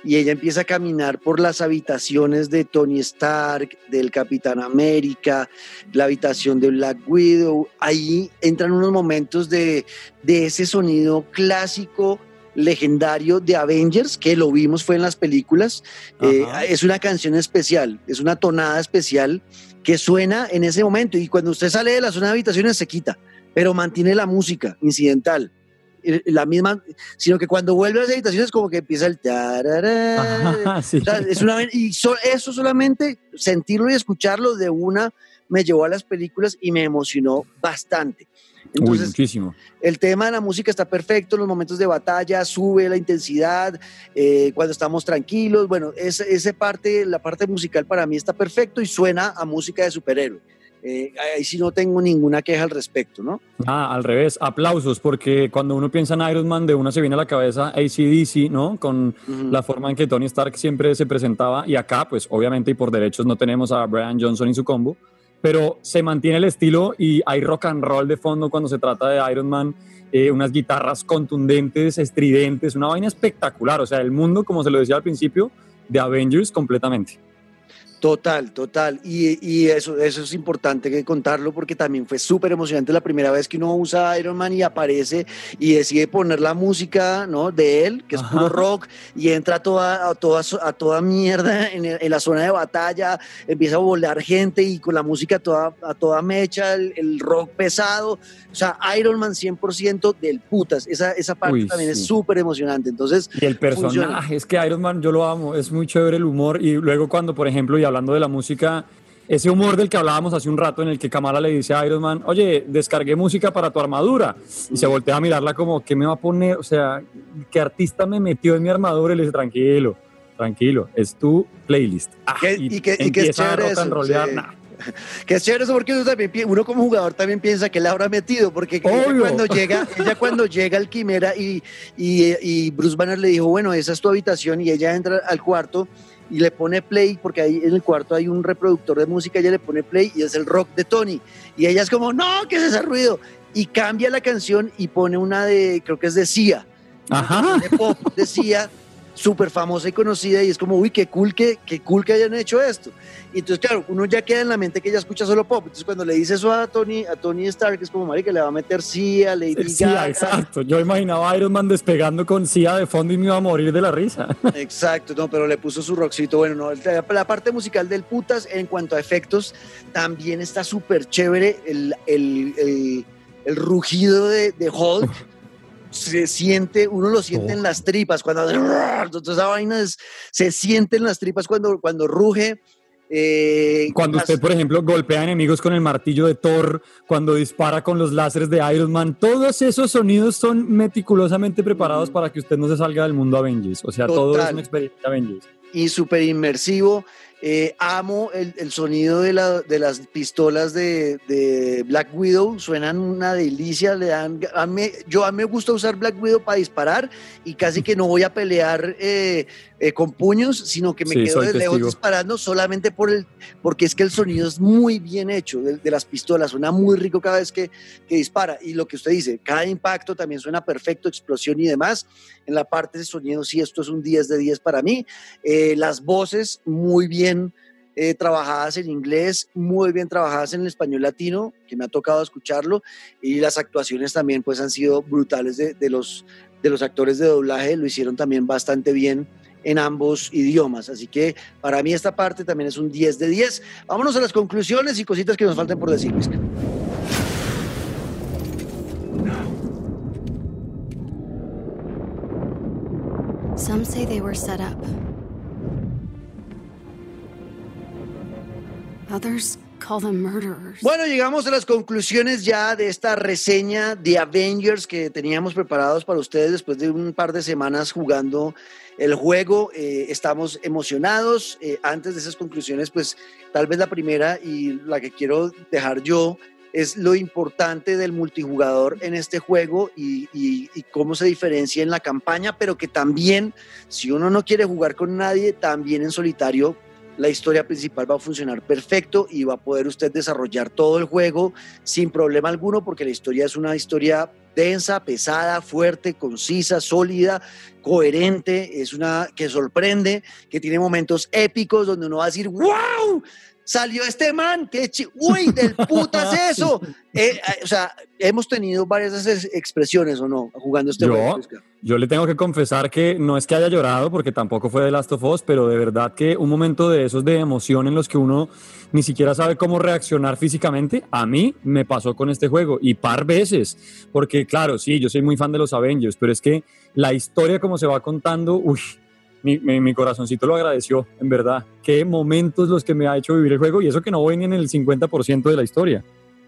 y ella empieza a caminar por las habitaciones de Tony Stark, del Capitán América, la habitación de Black Widow. Ahí entran unos momentos de, de ese sonido clásico legendario de Avengers, que lo vimos fue en las películas. Eh, es una canción especial, es una tonada especial que suena en ese momento y cuando usted sale de la zona de habitaciones se quita, pero mantiene la música incidental. La misma, sino que cuando vuelve a las habitaciones como que empieza el tarará. (laughs) Sí. O sea, es una, y so- eso solamente, sentirlo y escucharlo de una, me llevó a las películas y me emocionó bastante. Uy, muchísimo. el tema de la música está perfecto, los momentos de batalla, sube la intensidad, eh, cuando estamos tranquilos, bueno, esa, esa parte, la parte musical para mí está perfecto y suena a música de superhéroe. Eh, ahí sí no tengo ninguna queja al respecto, ¿no? Ah, al revés, aplausos, porque cuando uno piensa en Iron Man, de uno se viene a la cabeza ACDC, ¿no? Con Ujú. la forma en que Tony Stark siempre se presentaba, y acá, pues obviamente y por derechos no tenemos a Brian Johnson y su combo, pero se mantiene el estilo y hay rock and roll de fondo cuando se trata de Iron Man, eh, unas guitarras contundentes, estridentes, una vaina espectacular, o sea, el mundo, como se lo decía al principio, de Avengers completamente. Total, total. Y, y eso, eso es importante que contarlo porque también fue súper emocionante la primera vez que uno usa Iron Man y aparece y decide poner la música ¿no? de él, que es puro rock, y entra a toda, a toda, a toda mierda en, el- en la zona de batalla, empieza a volar gente y con la música a toda, a toda mecha, el, el rock pesado. O sea, Iron Man 100% del putas. Esa, esa parte Uy, también sí. es súper emocionante. Entonces, Y el personaje, Funciona. es que Iron Man yo lo amo, es muy chévere el humor y luego cuando, por ejemplo, hablando de la música, ese humor del que hablábamos hace un rato en el que Kamala le dice a Iron Man, oye, descargué música para tu armadura y se voltea a mirarla como, ¿qué me va a poner? O sea, ¿qué artista me metió en mi armadura? Y le dice, tranquilo, tranquilo, es tu playlist. Ah, ¿Qué- y y qué es empieza a chévere eso? rollear, Sí. nah. (laughs) Que es chévere eso porque uno, también, uno como jugador también piensa que la habrá metido, porque ella cuando llega, (laughs) ella cuando llega al Quimera y, y, y Bruce Banner le dijo, bueno, esa es tu habitación y ella entra al cuarto y le pone play, porque ahí en el cuarto hay un reproductor de música, ella le pone play y es el rock de Tony. Y ella es como, no, ¿qué es ese ruido? Y cambia la canción y pone una de, creo que es de una Ajá. de pop de Sia, súper famosa y conocida y es como, uy, qué cool que, qué cool que hayan hecho esto. Y entonces, claro, uno ya queda en la mente que ella escucha solo pop. Entonces, cuando le dice eso a Tony, a Tony Stark, es como, marica, le va a meter Sia, Lady Sí, Gaga. exacto. Yo imaginaba a Iron Man despegando con Sia de fondo y me iba a morir de la risa. (laughs) Exacto, no, pero le puso su rockcito. Bueno, no, la, la parte musical del putas, en cuanto a efectos, también está súper chévere el, el, el- el rugido de, de Hulk. (laughs) Se siente, uno lo siente en las tripas cuando esa vaina es- se siente en las tripas cuando, cuando ruge. eh, Cuando las- usted, por ejemplo, golpea enemigos con el martillo de Thor, cuando dispara con los láseres de Iron Man, todos esos sonidos son meticulosamente preparados para que usted no se salga del mundo Avengers. O sea, todo es una experiencia Avengers. y súper inmersivo. Eh, amo el, sonido de, la- de las pistolas de, de Black Widow, suenan una delicia, le dan, a mí- yo a mí me gusta usar Black Widow para disparar y casi que no voy a pelear eh, eh, con puños, sino que me Sí, quedo de lejos disparando solamente por el, porque es que el sonido es muy bien hecho de, de las pistolas, suena muy rico cada vez que, que dispara y lo que usted dice, cada impacto también suena perfecto, explosión y demás. En la parte de sonido, sí, esto es un 10 de 10 para mí. Eh, las voces muy bien eh, trabajadas en inglés, muy bien trabajadas en el español latino, que me ha tocado escucharlo, y las actuaciones también pues han sido brutales de, de los, de los actores de doblaje, lo hicieron también bastante bien en ambos idiomas. Así que para mí esta parte también es un 10 de 10. Vámonos a las conclusiones y cositas que nos falten por decir. Luisca. Some say they were set up. Others call them murderers. Bueno, llegamos a las conclusiones ya de esta reseña de Avengers que teníamos preparados para ustedes después de un par de semanas jugando el juego. Eh, estamos emocionados. Eh, antes de esas conclusiones, pues tal vez la primera y la que quiero dejar yo es lo importante del multijugador en este juego y, cómo se diferencia en la campaña, pero que también, si uno no quiere jugar con nadie, también en solitario la historia principal va a funcionar perfecto y va a poder usted desarrollar todo el juego sin problema alguno porque la historia es una historia densa, pesada, fuerte, concisa, sólida, coherente, es una que sorprende, que tiene momentos épicos donde uno va a decir, wow, salió este man, qué chi uy, del putas (laughs) eso. Eh, eh, o sea, hemos tenido varias expresiones o no jugando este Yo, juego. Oscar? Yo le tengo que confesar que no es que haya llorado, porque tampoco fue de Last of Us, pero de verdad que un momento de esos de emoción en los que uno ni siquiera sabe cómo reaccionar físicamente, a mí me pasó con este juego y par veces, porque claro, sí, yo soy muy fan de los Avengers, pero es que la historia como se va contando, uy, mi, mi- mi corazoncito lo agradeció, en verdad. Qué momentos los que me ha hecho vivir el juego y eso que no voy ni en el 50% de la historia.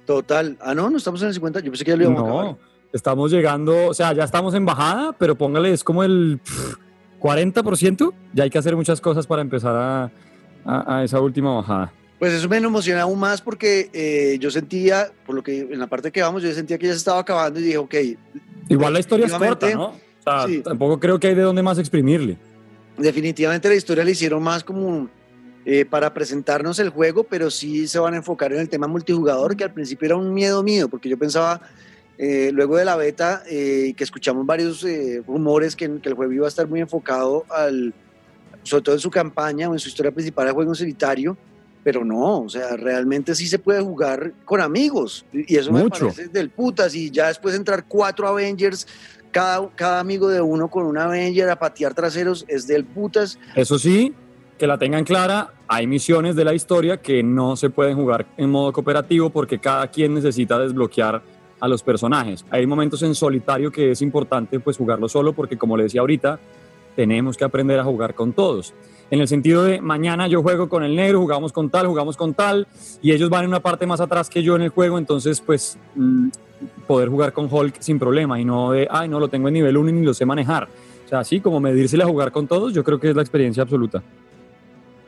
Total. Ah, no, no estamos en el 50. Yo pensé que ya lo íbamos a acabar. No, estamos llegando, o sea, ya estamos en bajada, pero póngale, es como el pff, 40%. Ya hay que hacer muchas cosas para empezar a, a- a esa última bajada. Pues eso me emociona aún más porque eh, yo sentía, por lo que en la parte que vamos, yo sentía que ya se estaba acabando y dije, ok. Igual la historia es corta, ¿no? O sea, Sí. tampoco creo que hay de dónde más exprimirle. Definitivamente la historia la hicieron más como eh, para presentarnos el juego, pero sí se van a enfocar en el tema multijugador, que al principio era un miedo mío, porque yo pensaba, eh, luego de la beta, eh, que escuchamos varios rumores que, que el juego iba a estar muy enfocado al, sobre todo en su campaña o en su historia principal al juego en solitario, pero no, o sea, realmente sí se puede jugar con amigos, y y eso Mucho. me parece del putas, y ya después entrar cuatro Avengers, cada, cada amigo de uno con un Avenger a patear traseros es del putas, Eso sí, que la tengan clara, hay misiones de la historia que no se pueden jugar en modo cooperativo porque cada quien necesita desbloquear a los personajes. Hay momentos en solitario que es importante pues jugarlo solo porque como le decía ahorita, tenemos que aprender a jugar con todos. En el sentido de mañana yo juego con el negro, jugamos con tal, jugamos con tal, y ellos van en una parte más atrás que yo en el juego, entonces pues mm, poder jugar con Hulk sin problema y no de, ay, no lo tengo en nivel 1 y ni lo sé manejar. O sea, así como medírsela a jugar con todos, yo creo que es la experiencia absoluta.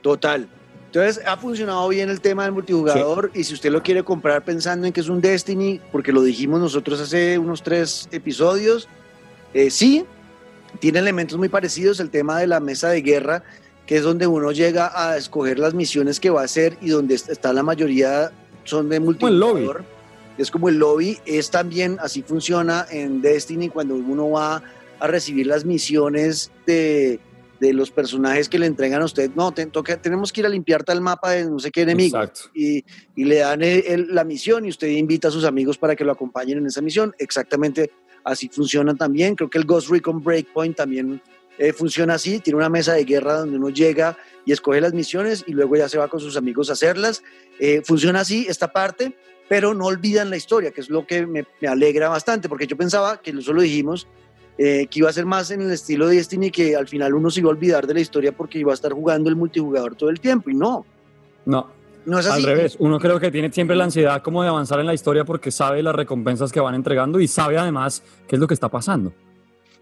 Total. Entonces ha funcionado bien el tema del multijugador y si usted lo quiere comprar pensando en que es un Destiny, porque lo dijimos nosotros hace unos tres episodios, eh, sí, tiene elementos muy parecidos, el tema de la mesa de guerra, que es donde uno llega a escoger las misiones que va a hacer y donde est- está la mayoría son de lobby. Es como el lobby, es también así funciona en Destiny cuando uno va a recibir las misiones de, de los personajes que le entregan a usted. No, te- toca- tenemos que ir a limpiar tal mapa de no sé qué enemigo. Y, y le dan el- el- la misión y usted invita a sus amigos para que lo acompañen en esa misión. Exactamente así funciona también. Creo que el Ghost Recon Breakpoint también eh, funciona así. Tiene una mesa de guerra donde uno llega y escoge las misiones y luego ya se va con sus amigos a hacerlas. Eh, funciona así esta parte, pero no olvidan la historia, que es lo que me, me alegra bastante, porque yo pensaba, que eso lo dijimos, eh, que iba a ser más en el estilo de Destiny, que al final uno se iba a olvidar de la historia porque iba a estar jugando el multijugador todo el tiempo, y no, No, no es así. al revés. Uno creo que tiene siempre la ansiedad como de avanzar en la historia porque sabe las recompensas que van entregando y sabe además qué es lo que está pasando.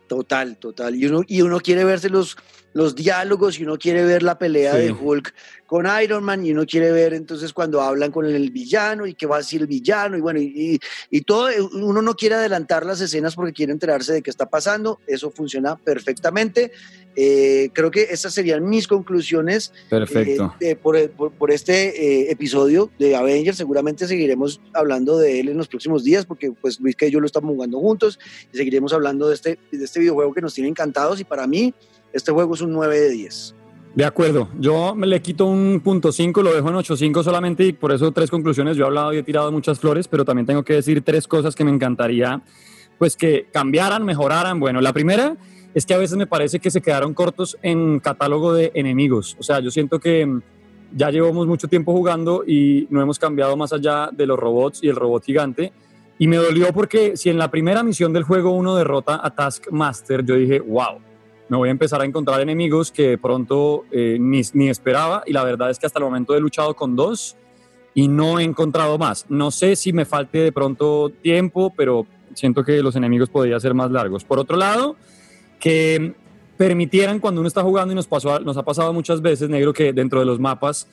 Total, total. Y uno, y uno quiere verse los, los diálogos y uno quiere ver la pelea Sí. de Hulk con Iron Man y uno quiere ver entonces cuando hablan con el villano y qué va a decir el villano y bueno, y, y- todo, eh, uno no quiere adelantar las escenas porque quiere enterarse de qué está pasando, eso funciona perfectamente. Eh, creo que esas serían mis conclusiones Perfecto. eh, por, por- por este eh, episodio de Avengers. Seguramente seguiremos hablando de él en los próximos días porque pues Luis y yo lo estamos jugando juntos y seguiremos hablando de este, de este videojuego que nos tiene encantados y para mí este juego es un 9 de 10. De acuerdo, yo me le quito un punto 5, lo dejo en 8.5 solamente y por eso tres conclusiones. Yo he hablado y he tirado muchas flores, pero también tengo que decir tres cosas que me encantaría pues que cambiaran, mejoraran. Bueno, la primera es que a veces me parece que se quedaron cortos en catálogo de enemigos. O sea, yo siento que mm, ya llevamos mucho tiempo jugando y no hemos cambiado más allá de los robots y el robot gigante. Y me dolió porque si en la primera misión del juego uno derrota a Taskmaster, yo dije, wow, me voy a empezar a encontrar enemigos que de pronto eh, ni, ni esperaba y la verdad es que hasta el momento he luchado con dos y no he encontrado más. No sé si me falte de pronto tiempo, pero siento que los enemigos podrían ser más largos. Por otro lado, que permitieran cuando uno está jugando y nos, pasó, nos ha pasado muchas veces, negro, que dentro de los mapas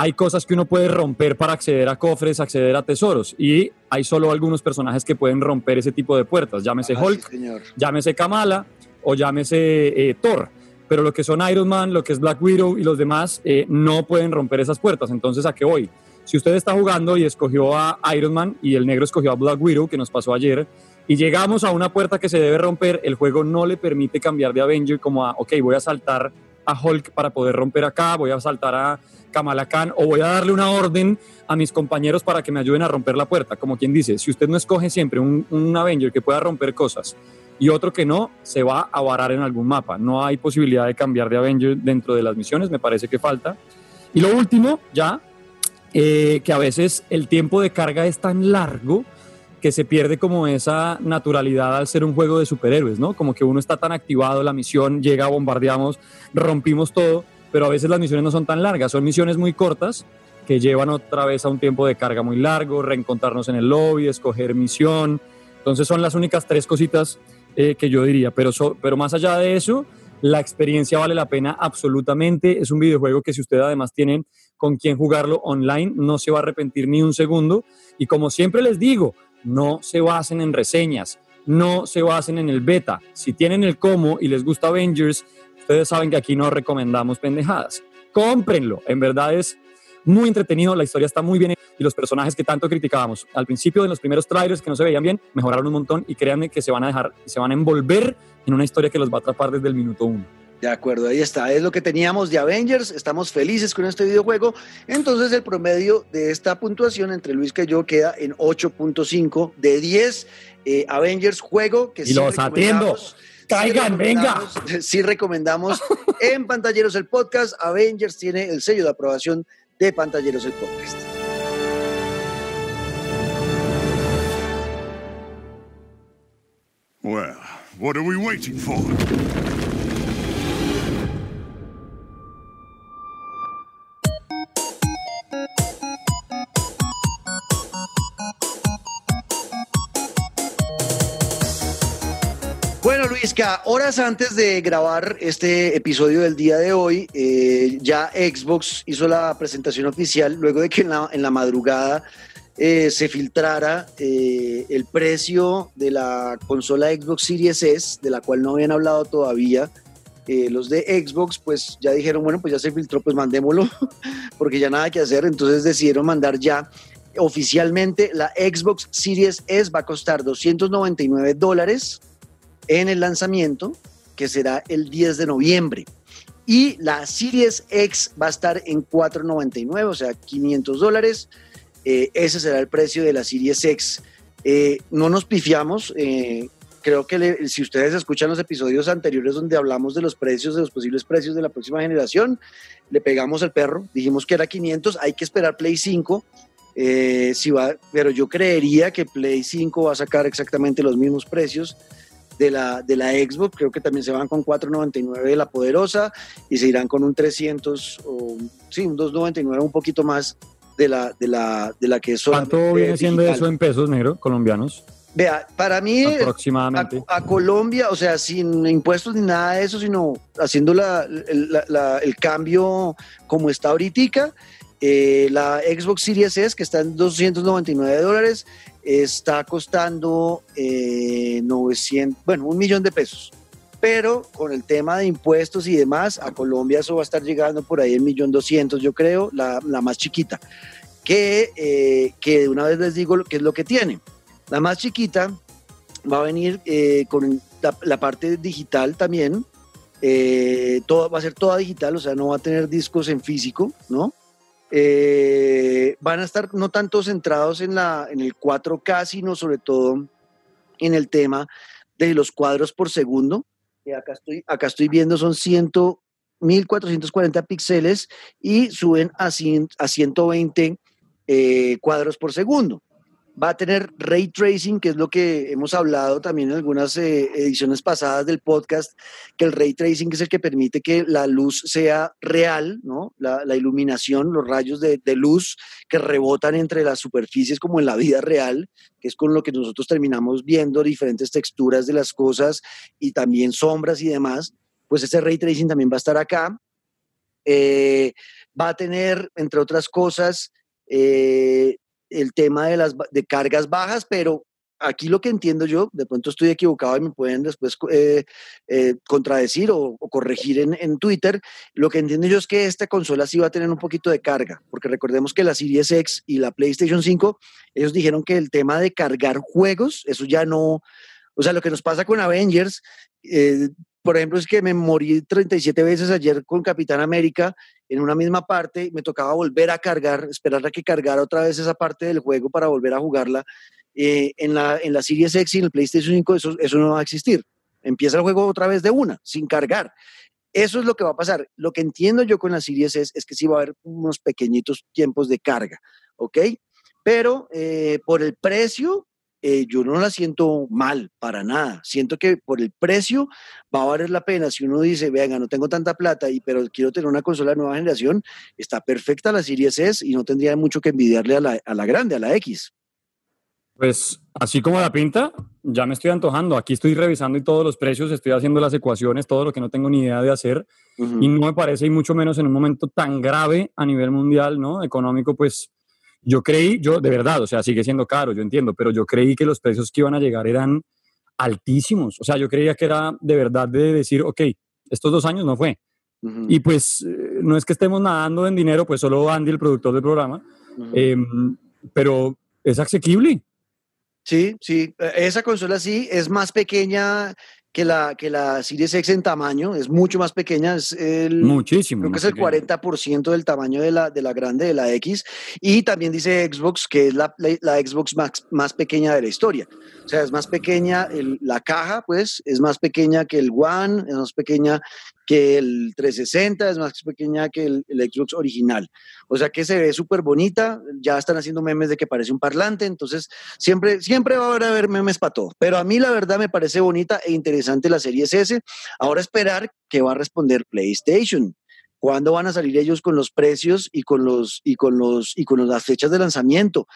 hay cosas que uno puede romper para acceder a cofres, acceder a tesoros y hay solo algunos personajes que pueden romper ese tipo de puertas, llámese Ah, Hulk, llámese Kamala o llámese eh, Thor. Pero lo que son Iron Man, lo que es Black Widow y los demás eh, no pueden romper esas puertas. Entonces, ¿a qué voy? Si usted está jugando y escogió a Iron Man y el negro escogió a Black Widow, que nos pasó ayer, y llegamos a una puerta que se debe romper, el juego no le permite cambiar de Avenger como a, ok, voy a saltar a Hulk para poder romper acá, voy a saltar a Kamala Khan o voy a darle una orden a mis compañeros para que me ayuden a romper la puerta. Como quien dice, si usted no escoge siempre un, un Avenger que pueda romper cosas y otro que no, se va a varar en algún mapa. No hay posibilidad de cambiar de Avenger dentro de las misiones, me parece que falta. Y lo último, ya, eh, que a veces el tiempo de carga es tan largo que se pierde como esa naturalidad al ser un juego de superhéroes, ¿no? Como que uno está tan activado, la misión llega, bombardeamos, rompimos todo, pero a veces las misiones no son tan largas, son misiones muy cortas que llevan otra vez a un tiempo de carga muy largo, reencontrarnos en el lobby, escoger misión. Entonces son las únicas tres cositas eh, que yo diría, pero, pero más allá de eso, la experiencia vale la pena absolutamente. Es un videojuego que si usted además tiene con quién jugarlo online, no se va a arrepentir ni un segundo. Y como siempre les digo, no se basen en reseñas, no se basen en el beta. Si tienen el cómo y les gusta Avengers, ustedes saben que aquí no recomendamos pendejadas. Cómprenlo, en verdad es muy entretenido, la historia está muy bien y los personajes que tanto criticábamos al principio de los primeros trailers que no se veían bien, mejoraron un montón y créanme que se van a dejar, se van a envolver en una historia que los va a atrapar desde el minuto uno. De acuerdo, ahí está. Es lo que teníamos de Avengers. Estamos felices con este videojuego. Entonces, el promedio de esta puntuación entre Luis y yo queda en 8.5 de 10. Eh, Avengers, juego que y los atiendo. Caigan, venga. Sí recomendamos (laughs) en Pantalleros el podcast. Avengers tiene el sello de aprobación de Pantalleros el podcast. Well, what are we waiting for? Horas antes de grabar este episodio del día de hoy, eh, ya Xbox hizo la presentación oficial luego de que en la, madrugada eh, se filtrara eh, el precio de la consola Xbox Series S, de la cual no habían hablado todavía. Los de Xbox, pues ya dijeron, bueno, pues ya se filtró, pues mandémoslo, (laughs) porque ya nada que hacer. Entonces decidieron mandar ya oficialmente la Xbox Series S va a costar 299 dólares en el lanzamiento, que será el 10 de noviembre. Y la Series X va a estar en 499, o sea, 500 dólares. Eh, ese será el precio de la Series X. Eh, no nos pifiamos. eh, creo que si ustedes escuchan los episodios anteriores donde hablamos de los precios, de los posibles precios de la próxima generación, le pegamos el perro. Dijimos que era 500. Hay que esperar Play 5. eh, pero yo creería que Play 5 va a sacar exactamente los mismos precios de la, de la Xbox. Creo que también se van con 499 de la poderosa y se irán con un 300 o sí, un 299 un poquito más de la, de la, de la que es ¿Cuánto viene siendo digital. eso en pesos negro colombianos? Vea, para mí Aproximadamente. a, a Colombia, o sea, sin impuestos ni nada de eso, sino haciendo la- el, la- la- el cambio como está ahorita, eh, la Xbox Series S, que está en 299 dólares, está costando eh, 900, bueno, un millón de pesos. Pero con el tema de impuestos y demás, a Colombia eso va a estar llegando por ahí en millón doscientos, yo creo, la, la más chiquita. Que, eh, que de una vez les digo que es lo que tiene. La más chiquita va a venir eh, con la, la parte digital también. eh, todo, va a ser toda digital, o sea, no va a tener discos en físico, ¿no? Eh, van a estar no tanto centrados en, la, en el 4K, sino sobre todo en el tema de los cuadros por segundo. Eh, acá, estoy, acá estoy viendo, son 100, 1440 píxeles y suben a, 100 a 120 eh, cuadros por segundo va a tener ray tracing, que es lo que hemos hablado también en algunas eh, ediciones pasadas del podcast, que el ray tracing es el que permite que la luz sea real, ¿no? La, iluminación, los rayos de, de luz que rebotan entre las superficies como en la vida real, que es con lo que nosotros terminamos viendo diferentes texturas de las cosas y también sombras y demás, pues ese ray tracing también va a estar acá. Eh, va a tener, entre otras cosas, eh, el tema de las de cargas bajas, pero aquí lo que entiendo yo, de pronto estoy equivocado y me pueden después eh, eh, contradecir o, o corregir en, en Twitter, lo que entiendo yo es que esta consola sí va a tener un poquito de carga, porque recordemos que la Series X y la PlayStation 5, ellos dijeron que el tema de cargar juegos, eso ya no, o sea, lo que nos pasa con Avengers, eh, por ejemplo, es que me morí 37 veces ayer con Capitán América en una misma parte, me tocaba volver a cargar, esperar a que cargara otra vez esa parte del juego para volver a jugarla. Eh, en, la, en la Series X y en el PlayStation 5 eso, eso no va a existir. Empieza el juego otra vez de una, sin cargar. Eso es lo que va a pasar. Lo que entiendo yo con la Series S es que sí va a haber unos pequeñitos tiempos de carga, ¿ok? Pero eh, por el precio, eh, yo no la siento mal para nada. Siento que por el precio va a valer la pena. Si uno dice, venga, no tengo tanta plata, y, pero quiero tener una consola de nueva generación, está perfecta la Series S y no tendría mucho que envidiarle a la, a la grande, a la X. Pues así como la pinta, ya me estoy antojando. Aquí estoy revisando y todos los precios, estoy haciendo las ecuaciones, todo lo que no tengo ni idea de hacer. Y no me parece, y mucho menos en un momento tan grave a nivel mundial, ¿no? Económico, pues yo creí, yo de verdad, o sea, sigue siendo caro, yo entiendo, pero yo creí que los precios que iban a llegar eran altísimos. O sea, yo creía que era de verdad de decir, ok, estos dos años no fue. Y pues eh, no es que estemos nadando en dinero, pues solo Andy, el productor del programa, em, pero es asequible. Sí, sí. Eh, Esa consola sí es más pequeña que la, que la Series X en tamaño, es mucho más pequeña, es el, Muchísimo. creo que es el pequeño. 40% del tamaño de la, de la grande, de la X. Y también dice Xbox que es la, la, la Xbox más, más pequeña de la historia. O sea, es más pequeña, el- la caja, pues, es más pequeña que el One, es más pequeña que el 360, es más pequeña que el, el Xbox original. O sea que se ve súper bonita, ya están haciendo memes de que parece un parlante, entonces siempre, siempre va a haber, memes para todo. Pero a mí la verdad me parece bonita e interesante la serie S. Ahora esperar que va a responder PlayStation. ¿Cuándo van a salir ellos con los precios y con los y con los y con las fechas de lanzamiento?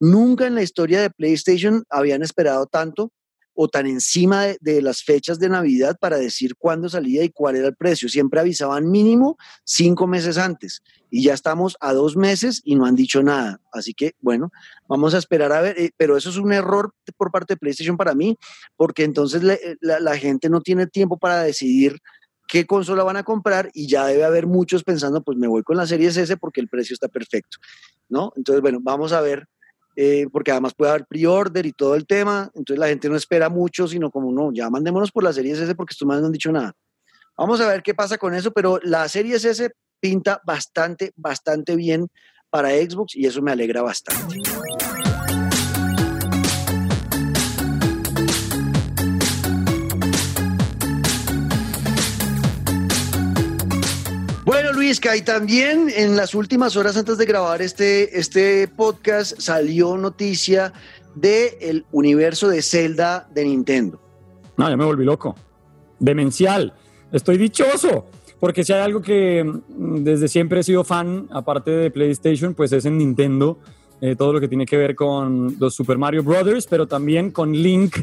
Nunca en la historia de PlayStation habían esperado tanto o tan encima de, las fechas de Navidad para decir cuándo salía y cuál era el precio. Siempre avisaban mínimo cinco meses antes y ya estamos a dos meses y no han dicho nada. Así que, bueno, vamos a esperar a ver, eh, pero eso es un error por parte de PlayStation para mí, porque entonces eh, la, la gente no tiene tiempo para decidir qué consola van a comprar y ya debe haber muchos pensando, pues me voy con la Series S porque el precio está perfecto, ¿no? Entonces, bueno, vamos a ver, eh, porque además puede haber pre-order y todo el tema, entonces la gente no espera mucho, sino como, no, ya mandémonos por la Series S porque estos más no han dicho nada. Vamos a ver qué pasa con eso, pero la Series S pinta bastante, bastante bien para Xbox y eso me alegra bastante. Ahí también en las últimas horas antes de grabar este, este podcast salió noticia del universo de Zelda de Nintendo. No, ya me volví loco. Demencial. Estoy dichoso. Porque si hay algo que mm, desde siempre he sido fan, aparte de PlayStation, pues es en Nintendo. eh, todo lo que tiene que ver con los Super Mario Brothers, pero también con Link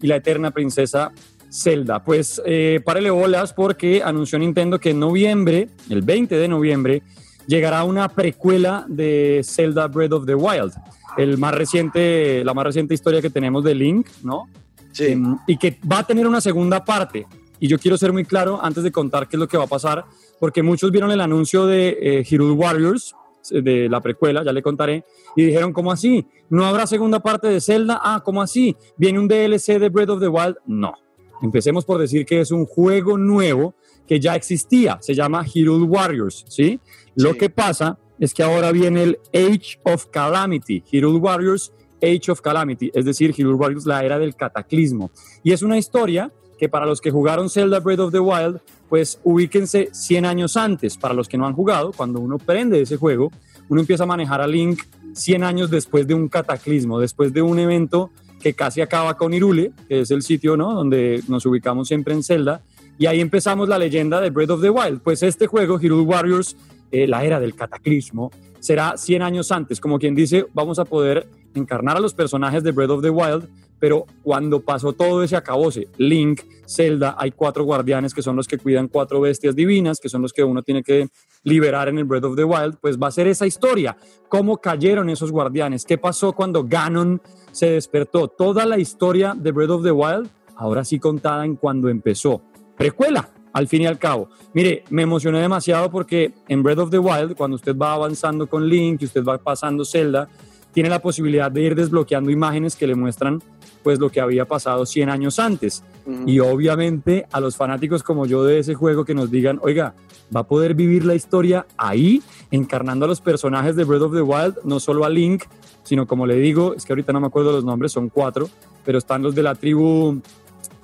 y la eterna princesa Zelda. Pues eh, párele bolas porque anunció Nintendo que en noviembre, el 20 de noviembre, llegará una precuela de Zelda Breath of the Wild. El más reciente, la más reciente historia que tenemos de Link, ¿no? Sí. Em, y que va a tener una segunda parte. Y yo quiero ser muy claro antes de contar qué es lo que va a pasar, porque muchos vieron el anuncio de eh, Hyrule Warriors, eh, de la precuela, ya le contaré, y dijeron, ¿cómo así? ¿No habrá segunda parte de Zelda? Ah, ¿cómo así? ¿Viene un DLC de Breath of the Wild? No. Empecemos por decir que es un juego nuevo que ya existía, se llama Hyrule Warriors, ¿sí? Lo Sí. que pasa es que ahora viene el Age of Calamity, Hyrule Warriors Age of Calamity, es decir, Hyrule Warriors, la era del cataclismo. Y es una historia que para los que jugaron Zelda Breath of the Wild, pues ubíquense 100 años antes. Para los que no han jugado, cuando uno prende ese juego, uno empieza a manejar a Link 100 años después de un cataclismo, después de un evento que casi acaba con Irule, que es el sitio ¿no? donde nos ubicamos siempre en Zelda, y ahí empezamos la leyenda de Breath of the Wild. Pues este juego, Hyrule Warriors, eh, la era del cataclismo, será 100 años antes. Como quien dice, vamos a poder encarnar a los personajes de Breath of the Wild, pero cuando pasó todo ese acabose, Link, Zelda, hay cuatro guardianes que son los que cuidan cuatro bestias divinas, que son los que uno tiene que liberar en el Breath of the Wild, pues va a ser esa historia, cómo cayeron esos guardianes, qué pasó cuando Ganon se despertó, toda la historia de Breath of the Wild, ahora sí contada en cuando empezó. Precuela, al fin y al cabo. Mire, me emocioné demasiado porque en Breath of the Wild, cuando usted va avanzando con Link y usted va pasando Zelda, tiene la posibilidad de ir desbloqueando imágenes que le muestran pues lo que había pasado 100 años antes. Y obviamente a los fanáticos como yo de ese juego que nos digan, oiga, va a poder vivir la historia ahí, encarnando a los personajes de Breath of the Wild, no solo a Link, sino como le digo, es que ahorita no me acuerdo los nombres, son cuatro, pero están los de la tribu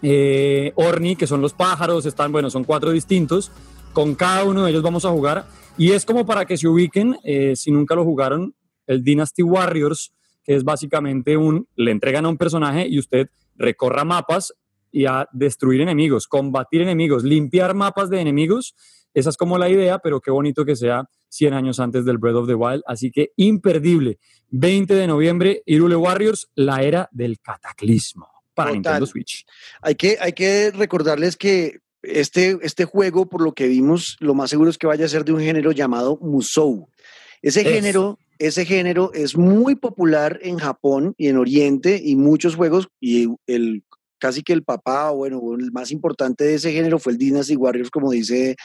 eh, Orni, que son los pájaros, están, bueno, son cuatro distintos, con cada uno de ellos vamos a jugar, y es como para que se ubiquen, eh, si nunca lo jugaron, el Dynasty Warriors, que es básicamente un, le entregan a un personaje y usted recorra mapas y a destruir enemigos, combatir enemigos, limpiar mapas de enemigos. Esa es como la idea, pero qué bonito que sea 100 años antes del Breath of the Wild, así que imperdible. 20 de noviembre, Irule Warriors, la era del cataclismo para Total. Nintendo Switch. Hay que, hay que recordarles que este, este juego, por lo que vimos, lo más seguro es que vaya a ser de un género llamado Musou. Ese género, ese género es muy popular en Japón y en Oriente y muchos juegos y el casi que el papá, bueno, el más importante de ese género fue el Dynasty Warriors, como dice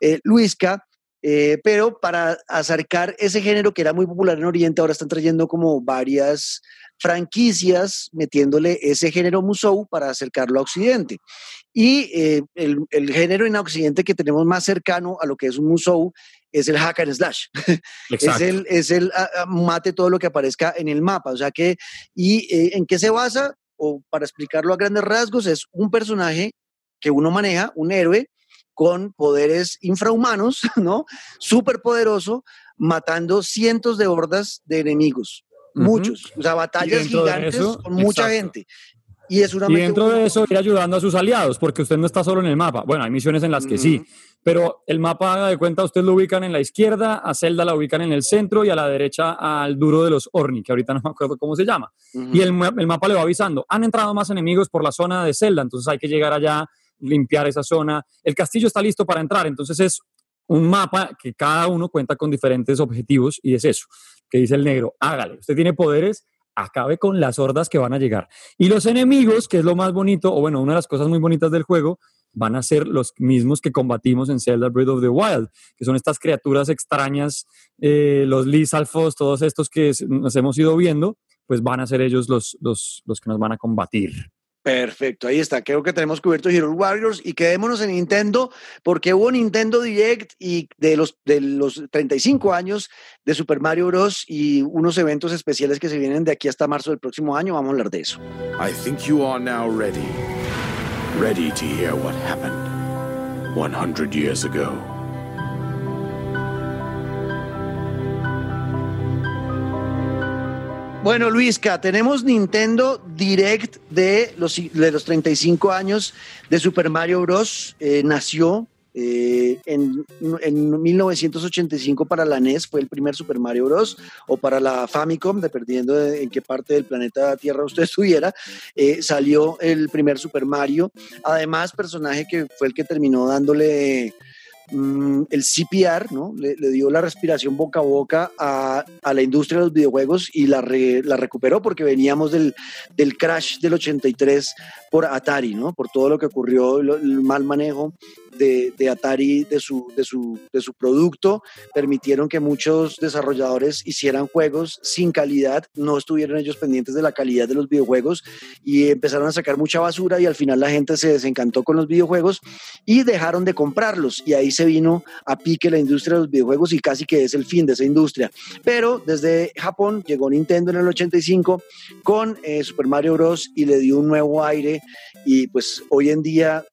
eh, Luisca. Eh, pero para acercar ese género que era muy popular en Oriente, ahora están trayendo como varias franquicias metiéndole ese género Musou para acercarlo a Occidente. Y eh, el, el género en Occidente que tenemos más cercano a lo que es un Musou es el hack and slash. (laughs) Es Exacto. el, es el ah, ah, mate todo lo que aparezca en el mapa. O sea que, ¿y eh, en qué se basa? O para explicarlo a grandes rasgos, es un personaje que uno maneja, un héroe con poderes infrahumanos, (laughs) ¿no? Súper poderoso, matando cientos de hordas de enemigos. Muchos. O sea, batallas gigantes eso, con mucha exacto. gente. Y es una Y dentro de eso ir ayudando a sus aliados, porque usted no está solo en el mapa. Bueno, hay misiones en las que sí, pero el mapa, haga de cuenta, usted lo ubican en la izquierda, a Zelda la ubican en el centro y a la derecha al duro de los Orni, que ahorita no me acuerdo cómo se llama. Y el, el mapa le va avisando, han entrado más enemigos por la zona de Zelda, entonces hay que llegar allá, limpiar esa zona. El castillo está listo para entrar, entonces es un mapa que cada uno cuenta con diferentes objetivos y es eso, que dice el negro, hágale, usted tiene poderes, acabe con las hordas que van a llegar. Y los enemigos, que es lo más bonito, o bueno, una de las cosas muy bonitas del juego, van a ser los mismos que combatimos en Zelda Breath of the Wild, que son estas criaturas extrañas, eh, los Lizalfos, todos estos que nos hemos ido viendo, pues van a ser ellos los, los, los que nos van a combatir. Perfecto, ahí está. Creo que tenemos cubierto Hero Warriors y quedémonos en Nintendo porque hubo Nintendo Direct y de los, de los 35 años de Super Mario Bros. y unos eventos especiales que se vienen de aquí hasta marzo del próximo año. Vamos a hablar de eso. I think you are now ready. Ready to hear what happened 100 years ago. Bueno, Luisca, tenemos Nintendo Direct de los, de los 35 años de Super Mario Bros. Eh, nació eh, en, en 1985 para la NES, fue el primer Super Mario Bros. o para la Famicom, dependiendo de en qué parte del planeta Tierra usted (laughs) estuviera, eh, salió el primer Super Mario. Además, personaje que fue el que terminó dándole mm, el CPR, ¿no? Le, dio la respiración boca a boca a, la industria de los videojuegos y la, re- la recuperó porque veníamos del, del crash del 83 por Atari, ¿no? Por todo lo que ocurrió, el mal manejo de, Atari, de su, de, su, de su producto, permitieron que muchos desarrolladores hicieran juegos sin calidad, no estuvieron ellos pendientes de la calidad de los videojuegos y empezaron a sacar mucha basura y al final la gente se desencantó con los videojuegos y dejaron de comprarlos y ahí se vino a pique la industria de los videojuegos y casi que es el fin de esa industria. Pero desde Japón llegó Nintendo en el 85 con eh, Super Mario Bros. y le dio un nuevo aire y pues hoy en día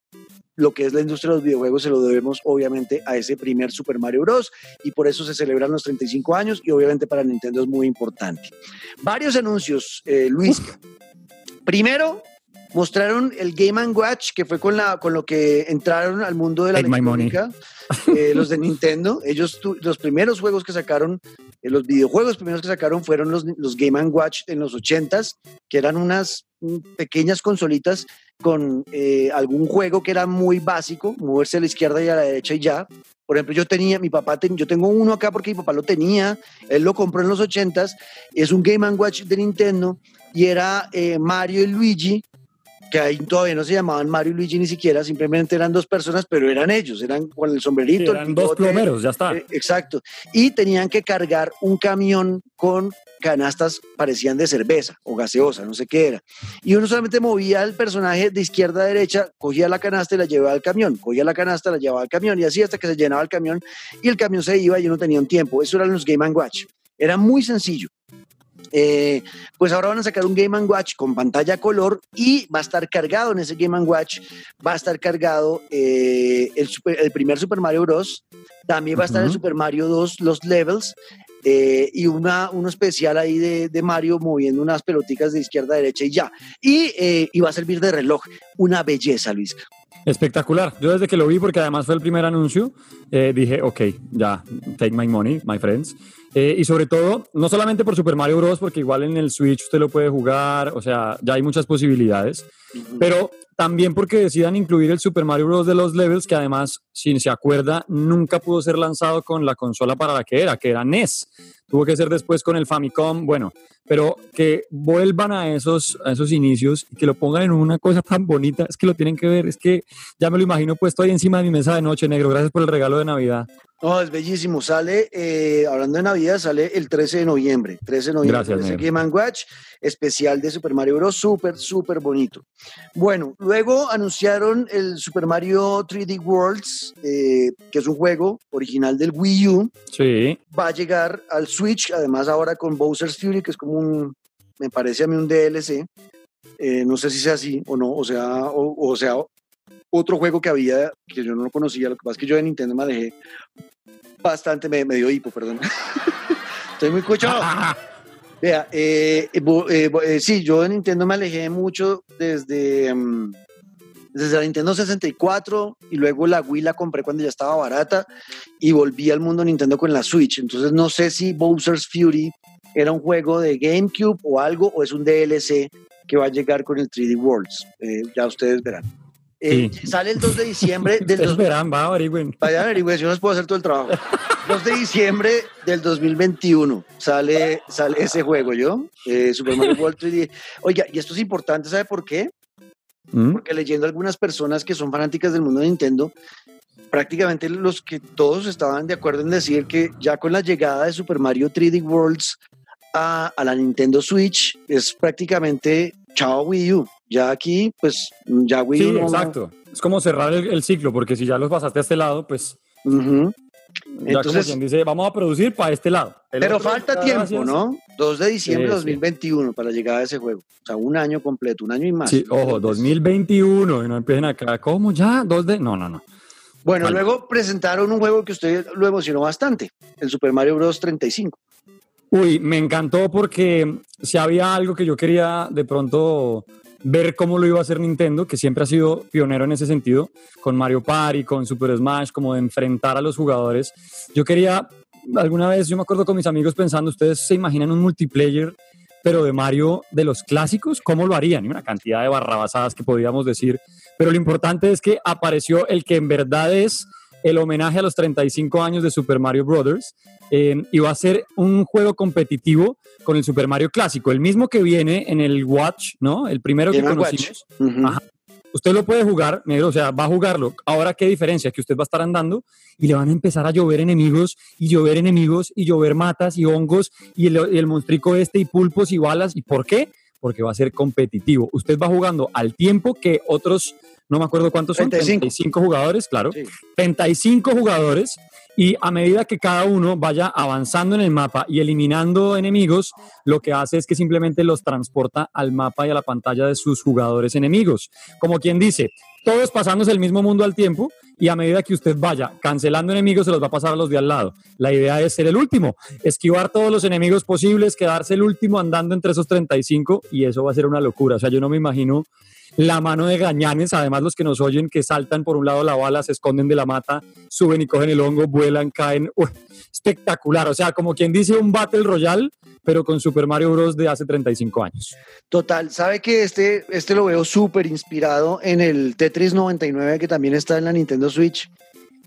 lo que es la industria de los videojuegos se lo debemos obviamente a ese primer Super Mario Bros. y por eso se celebran los 35 años y obviamente para Nintendo es muy importante. Varios anuncios, eh, Luis. Primero, mostraron el Game Watch, que fue con, la, con lo que entraron al mundo de la electrónica, eh, los de Nintendo. Ellos, tu- los primeros juegos que sacaron, los videojuegos primeros que sacaron fueron los, los Game Watch en los 80s, que eran unas mm, pequeñas consolitas con eh, algún juego que era muy básico, moverse a la izquierda y a la derecha y ya. Por ejemplo, yo tenía, mi papá, ten- yo tengo uno acá porque mi papá lo tenía, él lo compró en los 80s, es un Game Watch de Nintendo y era eh, Mario y Luigi, que ahí todavía no se llamaban Mario y Luigi ni siquiera, simplemente eran dos personas, pero eran ellos, eran con el sombrerito. el Eran dos bigote, plomeros, ya está. eh, exacto. Y tenían que cargar un camión con canastas parecían de cerveza o gaseosa, no sé qué era. Y uno solamente movía el personaje de izquierda a derecha, cogía la canasta y la llevaba al camión, cogía la canasta, la llevaba al camión y así hasta que se llenaba el camión y el camión se iba y uno tenía un tiempo. Eso eran los Game Watch. Era muy sencillo. Eh, pues ahora van a sacar un Game Watch con pantalla color y va a estar cargado en ese Game Watch, va a estar cargado eh, el, super- el primer Super Mario Bros. También va a estar el. Super Mario 2, los levels, eh, y una, uno especial ahí de, de Mario moviendo unas peloticas de izquierda a derecha y ya. Y, eh, y va a servir de reloj. Una belleza, Luis. Espectacular. Yo desde que lo vi, porque además fue el primer anuncio, eh, dije, ok, ya, take my money, my friends. Eh, y sobre todo, no solamente por Super Mario Bros., porque igual en el Switch usted lo puede jugar, o sea, ya hay muchas posibilidades, pero también porque decidan incluir el Super Mario Bros. de los levels, que además, si se acuerda, nunca pudo ser lanzado con la consola para la que era, que era NES. Tuvo que ser después con el Famicom, bueno, pero que vuelvan a esos, a esos inicios y que lo pongan en una cosa tan bonita, es que lo tienen que ver, es que ya me lo imagino puesto ahí encima de mi mesa de noche, negro. Gracias por el regalo de Navidad. No, es bellísimo. Sale, eh, hablando de Navidad, sale el 13 de noviembre. 13 de noviembre. Gracias, ese. Game Watch especial de Super Mario Bros. Súper, súper bonito. Bueno, luego anunciaron el Super Mario 3D Worlds, eh, que es un juego original del Wii U. Sí. Va a llegar al Switch, además ahora con Bowser's Fury, que es como un, me parece a mí un DLC. Eh, no sé si sea así o no, o sea, o, o sea, otro juego que había que yo no lo conocía. Lo que pasa es que yo de Nintendo me alejé bastante, me, me dio hipo, perdón. (laughs) Estoy muy cuchado. (laughs) Vea, eh, eh, eh, sí, yo de Nintendo me alejé mucho desde, mm, desde la Nintendo 64 y luego la Wii la compré cuando ya estaba barata y volví al mundo Nintendo con la Switch. Entonces no sé si Bowser's Fury era un juego de GameCube o algo o es un DLC que va a llegar con el 3D Worlds. Ya ustedes verán. Eh, Sí. Sale el 2 de diciembre (laughs) del dos- verán, va, averigüen. Vayan a averiguar, yo les puedo hacer todo el trabajo. 2 de diciembre del 2021 sale, sale ese juego, ¿yo? Eh, Super Mario World 3D. Oiga, y esto es importante, ¿sabe por qué? ¿Mm? Porque leyendo algunas personas que son fanáticas del mundo de Nintendo, prácticamente los que todos estaban de acuerdo en decir que ya con la llegada de Super Mario 3D Worlds a, a la Nintendo Switch es prácticamente chao Wii U. Ya aquí, pues, ya U. Sí, exacto. Es como cerrar el, el ciclo, porque si ya los pasaste a este lado, pues Ujú. ya como quien dice, vamos a producir para este lado. El Pero falta gracias. tiempo, ¿no? 2 de diciembre de Sí, sí. 2021 para la llegada de ese juego. O sea, un año completo, un año y más. Sí, ojo, 2021, y no empiecen acá, ¿cómo ya? ¿Dos de...? No, no, no. Bueno, luego presentaron un juego que usted lo emocionó bastante, el Super Mario Bros. 35. Uy, me encantó porque si había algo que yo quería de pronto ver cómo lo iba a hacer Nintendo, que siempre ha sido pionero en ese sentido, con Mario Party, con Super Smash, como de enfrentar a los jugadores. Yo quería, alguna vez, yo me acuerdo con mis amigos pensando, ustedes se imaginan un multiplayer, pero de Mario de los clásicos, ¿cómo lo harían? Y una cantidad de barrabasadas que podíamos decir, pero lo importante es que apareció el que en verdad es el homenaje a los 35 años de Super Mario Brothers eh, y va a ser un juego competitivo con el Super Mario clásico, el mismo que viene en el Watch, ¿no? El primero que conocimos. Ujú. Ajá. Usted lo puede jugar, negro, o sea, va a jugarlo. Ahora, ¿qué diferencia? Que usted va a estar andando y le van a empezar a llover enemigos y llover enemigos y llover matas y hongos y el, y el monstrico este y pulpos y balas. ¿Y por qué? Porque va a ser competitivo. Usted va jugando al tiempo que otros, no me acuerdo cuántos son, 35. 35 jugadores, claro. Sí. 35 jugadores y a medida que cada uno vaya avanzando en el mapa y eliminando enemigos, lo que hace es que simplemente los transporta al mapa y a la pantalla de sus jugadores enemigos. Como quien dice, todos pasándose el mismo mundo al tiempo y a medida que usted vaya cancelando enemigos se los va a pasar a los de al lado. La idea es ser el último, esquivar todos los enemigos posibles, quedarse el último andando entre esos 35 y eso va a ser una locura. O sea, yo no me imagino la mano de gañanes, además los que nos oyen que saltan por un lado la bala, se esconden de la mata, suben y cogen el hongo, vuelan, caen. Espectacular, o sea, como quien dice un Battle Royale, pero con Super Mario Bros. de hace 35 años. Total, sabe que este, este lo veo súper inspirado en el Tetris 99 que también está en la Nintendo Switch.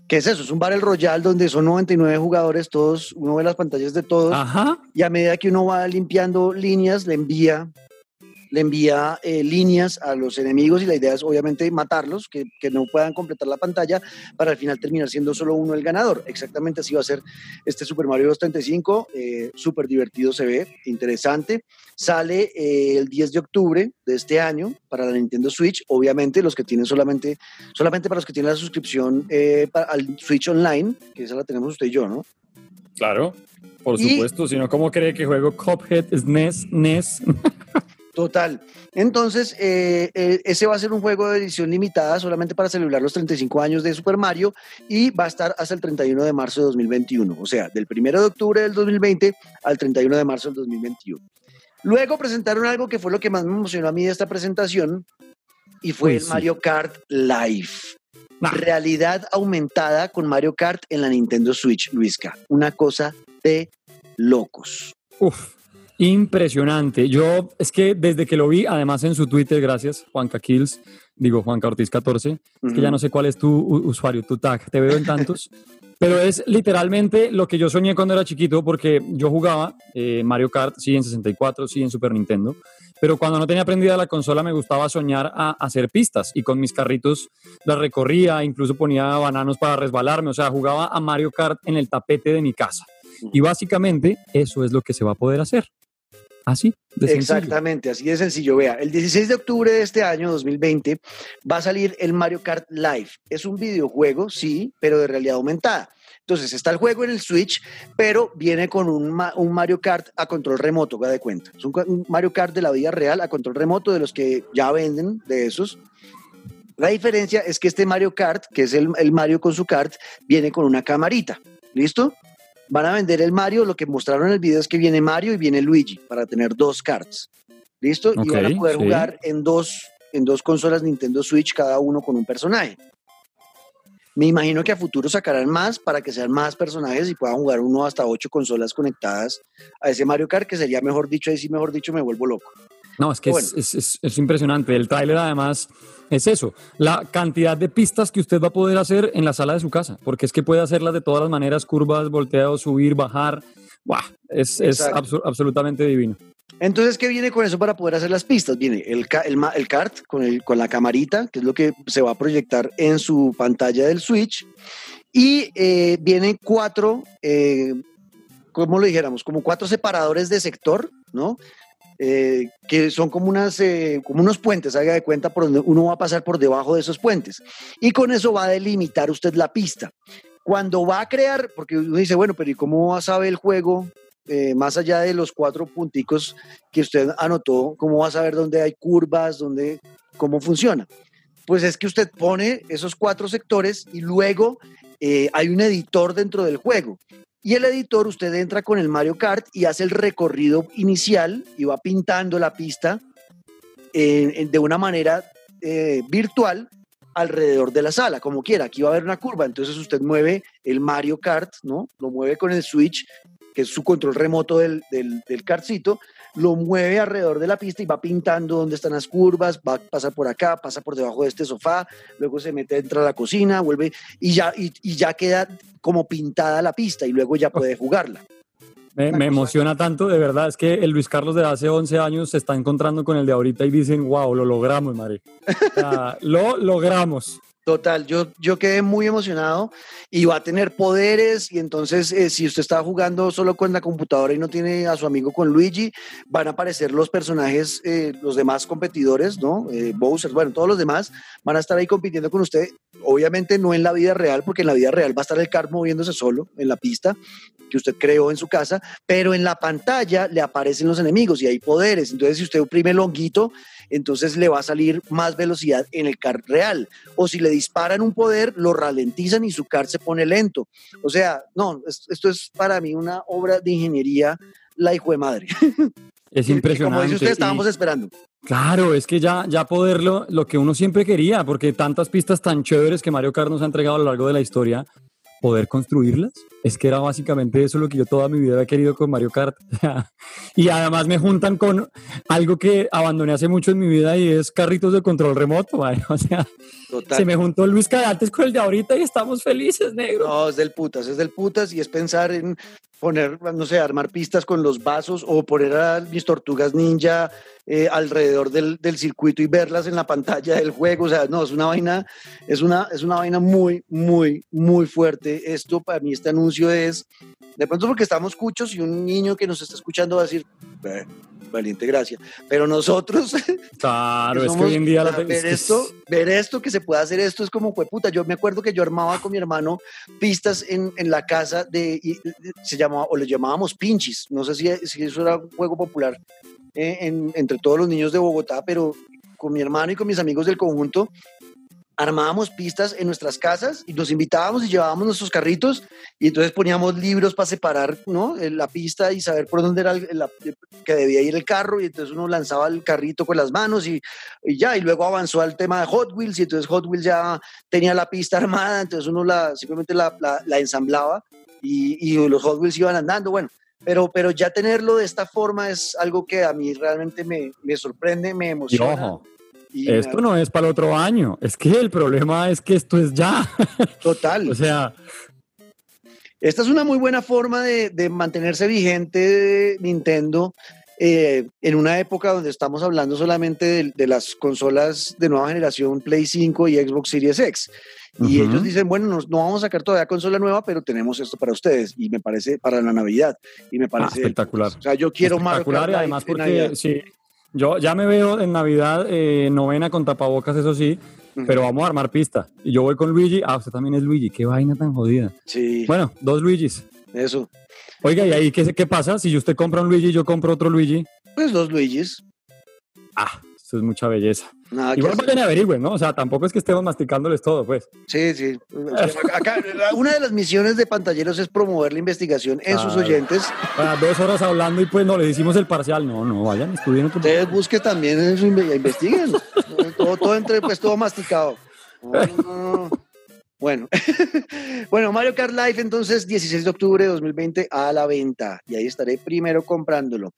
¿Qué es eso? Es un Battle Royale donde son 99 jugadores, todos, uno ve las pantallas de todos Ajá. y a medida que uno va limpiando líneas, le envía, le envía eh, líneas a los enemigos y la idea es obviamente matarlos, que, que no puedan completar la pantalla para al final terminar siendo solo uno el ganador. Exactamente así va a ser este Super Mario Bros. 35, eh, súper divertido se ve, interesante. Sale eh, el 10 de octubre de este año para la Nintendo Switch, obviamente los que tienen solamente, solamente para los que tienen la suscripción eh, pa- al Switch Online, que esa la tenemos usted y yo, ¿no? Claro. Por Y- supuesto, si no, ¿cómo cree que juego Cuphead, SNES, NES? (laughs) Total. Entonces, eh, eh, ese va a ser un juego de edición limitada solamente para celebrar los 35 años de Super Mario y va a estar hasta el 31 de marzo de 2021. O sea, del 1 de octubre del 2020 al 31 de marzo del 2021. Luego presentaron algo que fue lo que más me emocionó a mí de esta presentación y fue Uy, el sí. Mario Kart Live. Nah. Realidad aumentada con Mario Kart en la Nintendo Switch, Luisca. Una cosa de locos. Uf, impresionante. Yo, es que desde que lo vi, además en su Twitter, gracias, Juanca Kills, digo Juanca Ortiz 14, es que ya no sé cuál es tu usuario, tu tag, te veo en tantos. (laughs) Pero es literalmente lo que yo soñé cuando era chiquito, porque yo jugaba eh, Mario Kart, sí, en 64, sí, en Super Nintendo. Pero cuando no tenía prendida la consola, me gustaba soñar a hacer pistas y con mis carritos las recorría, incluso ponía bananos para resbalarme. O sea, jugaba a Mario Kart en el tapete de mi casa. Y básicamente eso es lo que se va a poder hacer. Así, de sencillo. Exactamente, así de sencillo. Vea, el 16 de octubre de este año, 2020, va a salir el Mario Kart Live. Es un videojuego, sí, pero de realidad aumentada. Entonces está el juego en el Switch, pero viene con un, ma- un Mario Kart a control remoto, haga de cuenta. Es un Mario Kart de la vida real a control remoto de los que ya venden de esos. La diferencia es que este Mario Kart, que es el, el Mario con su kart, viene con una camarita. ¿Listo? Van a vender el Mario, lo que mostraron en el video es que viene Mario y viene Luigi para tener dos carts. ¿Listo? y van a poder sí. jugar en dos, en dos consolas Nintendo Switch, cada uno con un personaje. Me imagino que a futuro sacarán más para que sean más personajes y puedan jugar uno hasta ocho consolas conectadas a ese Mario Kart, que sería mejor dicho, ahí sí mejor dicho me vuelvo loco. No, es que Bueno. es, es- es- es impresionante. El tráiler además es eso, la cantidad de pistas que usted va a poder hacer en la sala de su casa, porque es que puede hacerlas de todas las maneras, curvas, volteados, subir, bajar. ¡Buah! Es, absolutamente divino. Entonces, ¿qué viene con eso para poder hacer las pistas? Viene el, el, el kart con, el, con la camarita, que es lo que se va a proyectar en su pantalla del Switch. Y eh, vienen cuatro, eh, ¿cómo lo dijéramos? Como cuatro separadores de sector, ¿no? Eh, que son como, unas, eh, como unos puentes, haga de cuenta por donde uno va a pasar por debajo de esos puentes. Y con eso va a delimitar usted la pista. Cuando va a crear, porque uno dice, bueno, pero ¿y cómo sabe el juego eh, más allá de los cuatro punticos que usted anotó, cómo va a saber dónde hay curvas, dónde, cómo funciona? Pues es que usted pone esos cuatro sectores y luego hay un editor dentro del juego. Y el editor, usted entra con el Mario Kart y hace el recorrido inicial y va pintando la pista en- de una manera eh, virtual alrededor de la sala, como quiera. Aquí va a haber una curva, entonces usted mueve el Mario Kart, ¿no? Lo mueve con el Switch, que es su control remoto del, del, del lo mueve alrededor de la pista y va pintando dónde están las curvas, va a pasar por acá, pasa por debajo de este sofá, luego se mete dentro de la cocina, vuelve y ya, y, y ya queda como pintada la pista y luego ya puede jugarla. Me, emociona tanto, de verdad. Es que el Luis Carlos de hace 11 años se está encontrando con el de ahorita y dicen, wow, lo logramos, Mari. O sea, (laughs) lo logramos. Total, yo, yo quedé muy emocionado y va a tener poderes y entonces eh, si usted está jugando solo con la computadora y no tiene a su amigo con Luigi, van a aparecer los personajes, eh, los demás competidores, ¿no? Eh, Bowser, bueno, todos los demás van a estar ahí compitiendo con usted, obviamente no en la vida real, porque en la vida real va a estar el kart moviéndose solo en la pista que usted creó en su casa, pero en la pantalla le aparecen los enemigos y hay poderes, entonces si usted oprime el honguito, entonces le va a salir más velocidad en el kart real o si le disparan un poder, lo ralentizan y su kart se pone lento. O sea, no, es- esto es para mí una obra de ingeniería, la hijo de madre. Es (laughs) impresionante. Como dice usted, y- estábamos esperando. Claro, es que ya, ya poderlo, lo que uno siempre quería, porque tantas pistas tan chéveres que Mario Kart nos ha entregado a lo largo de la historia, poder construirlas, es que era básicamente eso lo que yo toda mi vida había querido con Mario Kart. (laughs) y además me juntan con algo que abandoné hace mucho en mi vida y es carritos de control remoto, (laughs) o sea, Total. se me juntó Luis antes con el de ahorita y estamos felices, negro. No, es del putas, es del putas y es pensar en poner, no sé, armar pistas con los vasos o poner a mis tortugas ninja eh, alrededor del, del circuito y verlas en la pantalla del juego. O sea, no, es una vaina, es una, es una vaina muy, muy, muy fuerte. Esto para mí, este anuncio es, de pronto porque estamos cuchos y un niño que nos está escuchando va a decir, "Eh, valiente gracia. Pero nosotros (laughs) Claro, que es que somos- hoy en día la es ver que esto, ver esto, que se pueda hacer esto es como puta. Yo me acuerdo que yo armaba con mi hermano pistas en, en la casa de, y- se llamaba, o le llamábamos pinchis. No sé si, si eso era un juego popular eh, en- entre todos los niños de Bogotá, pero con mi hermano y con mis amigos del conjunto armábamos pistas en nuestras casas y nos invitábamos y llevábamos nuestros carritos y entonces poníamos libros para separar ¿no? Eh, la pista y saber por dónde era el- la- que debía ir el carro y entonces uno lanzaba el carrito con las manos y, y ya, y luego avanzó al tema de Hot Wheels y entonces Hot Wheels ya tenía la pista (laughs) armada, entonces uno la, simplemente la, la- la ensamblaba y, y los Hot Wheels iban andando, bueno. Pero, pero ya tenerlo de esta forma es algo que a mí realmente me, me sorprende, me Y emociona. ojo, y esto no es para el otro año. Es que el problema es que esto es ya. Total. (laughs) o sea, Esta es una muy buena forma de, de mantenerse vigente Nintendo eh, en una época donde estamos hablando solamente de, de las consolas de nueva generación Play 5 y Xbox Series X. Y ellos dicen, bueno, no vamos a sacar todavía consola nueva, pero tenemos esto para ustedes. Y me parece para la Navidad. Y me ah, parece... espectacular. o sea, yo quiero Mario espectacular Kart y además porque sí, yo ya me veo en Navidad eh, novena con tapabocas, eso sí, pero vamos a armar pista. Y yo voy con Luigi. Ah, usted también es Luigi. Qué vaina tan jodida. Sí, Bueno, dos Luigis. eso. Oiga, ¿y ahí qué, qué pasa? Si usted compra un Luigi y yo compro otro Luigi. Pues los Luigis. Ah, esto es mucha belleza. Nada Igual vayan y averigüen, ¿no? O sea, tampoco es que estemos masticándoles todo, pues. Sí, sí. Acá, una de las misiones de pantalleros es promover la investigación en sus oyentes. Para dos horas hablando y pues no, le hicimos el parcial. No, no, vayan, estudien otro. Ustedes busquen también eso, inve- investiguen. (laughs) todo, todo entre, pues todo masticado. No, no, no. Bueno, (laughs) bueno, Mario Kart Live entonces 16 de octubre de 2020 a la venta y ahí estaré primero comprándolo.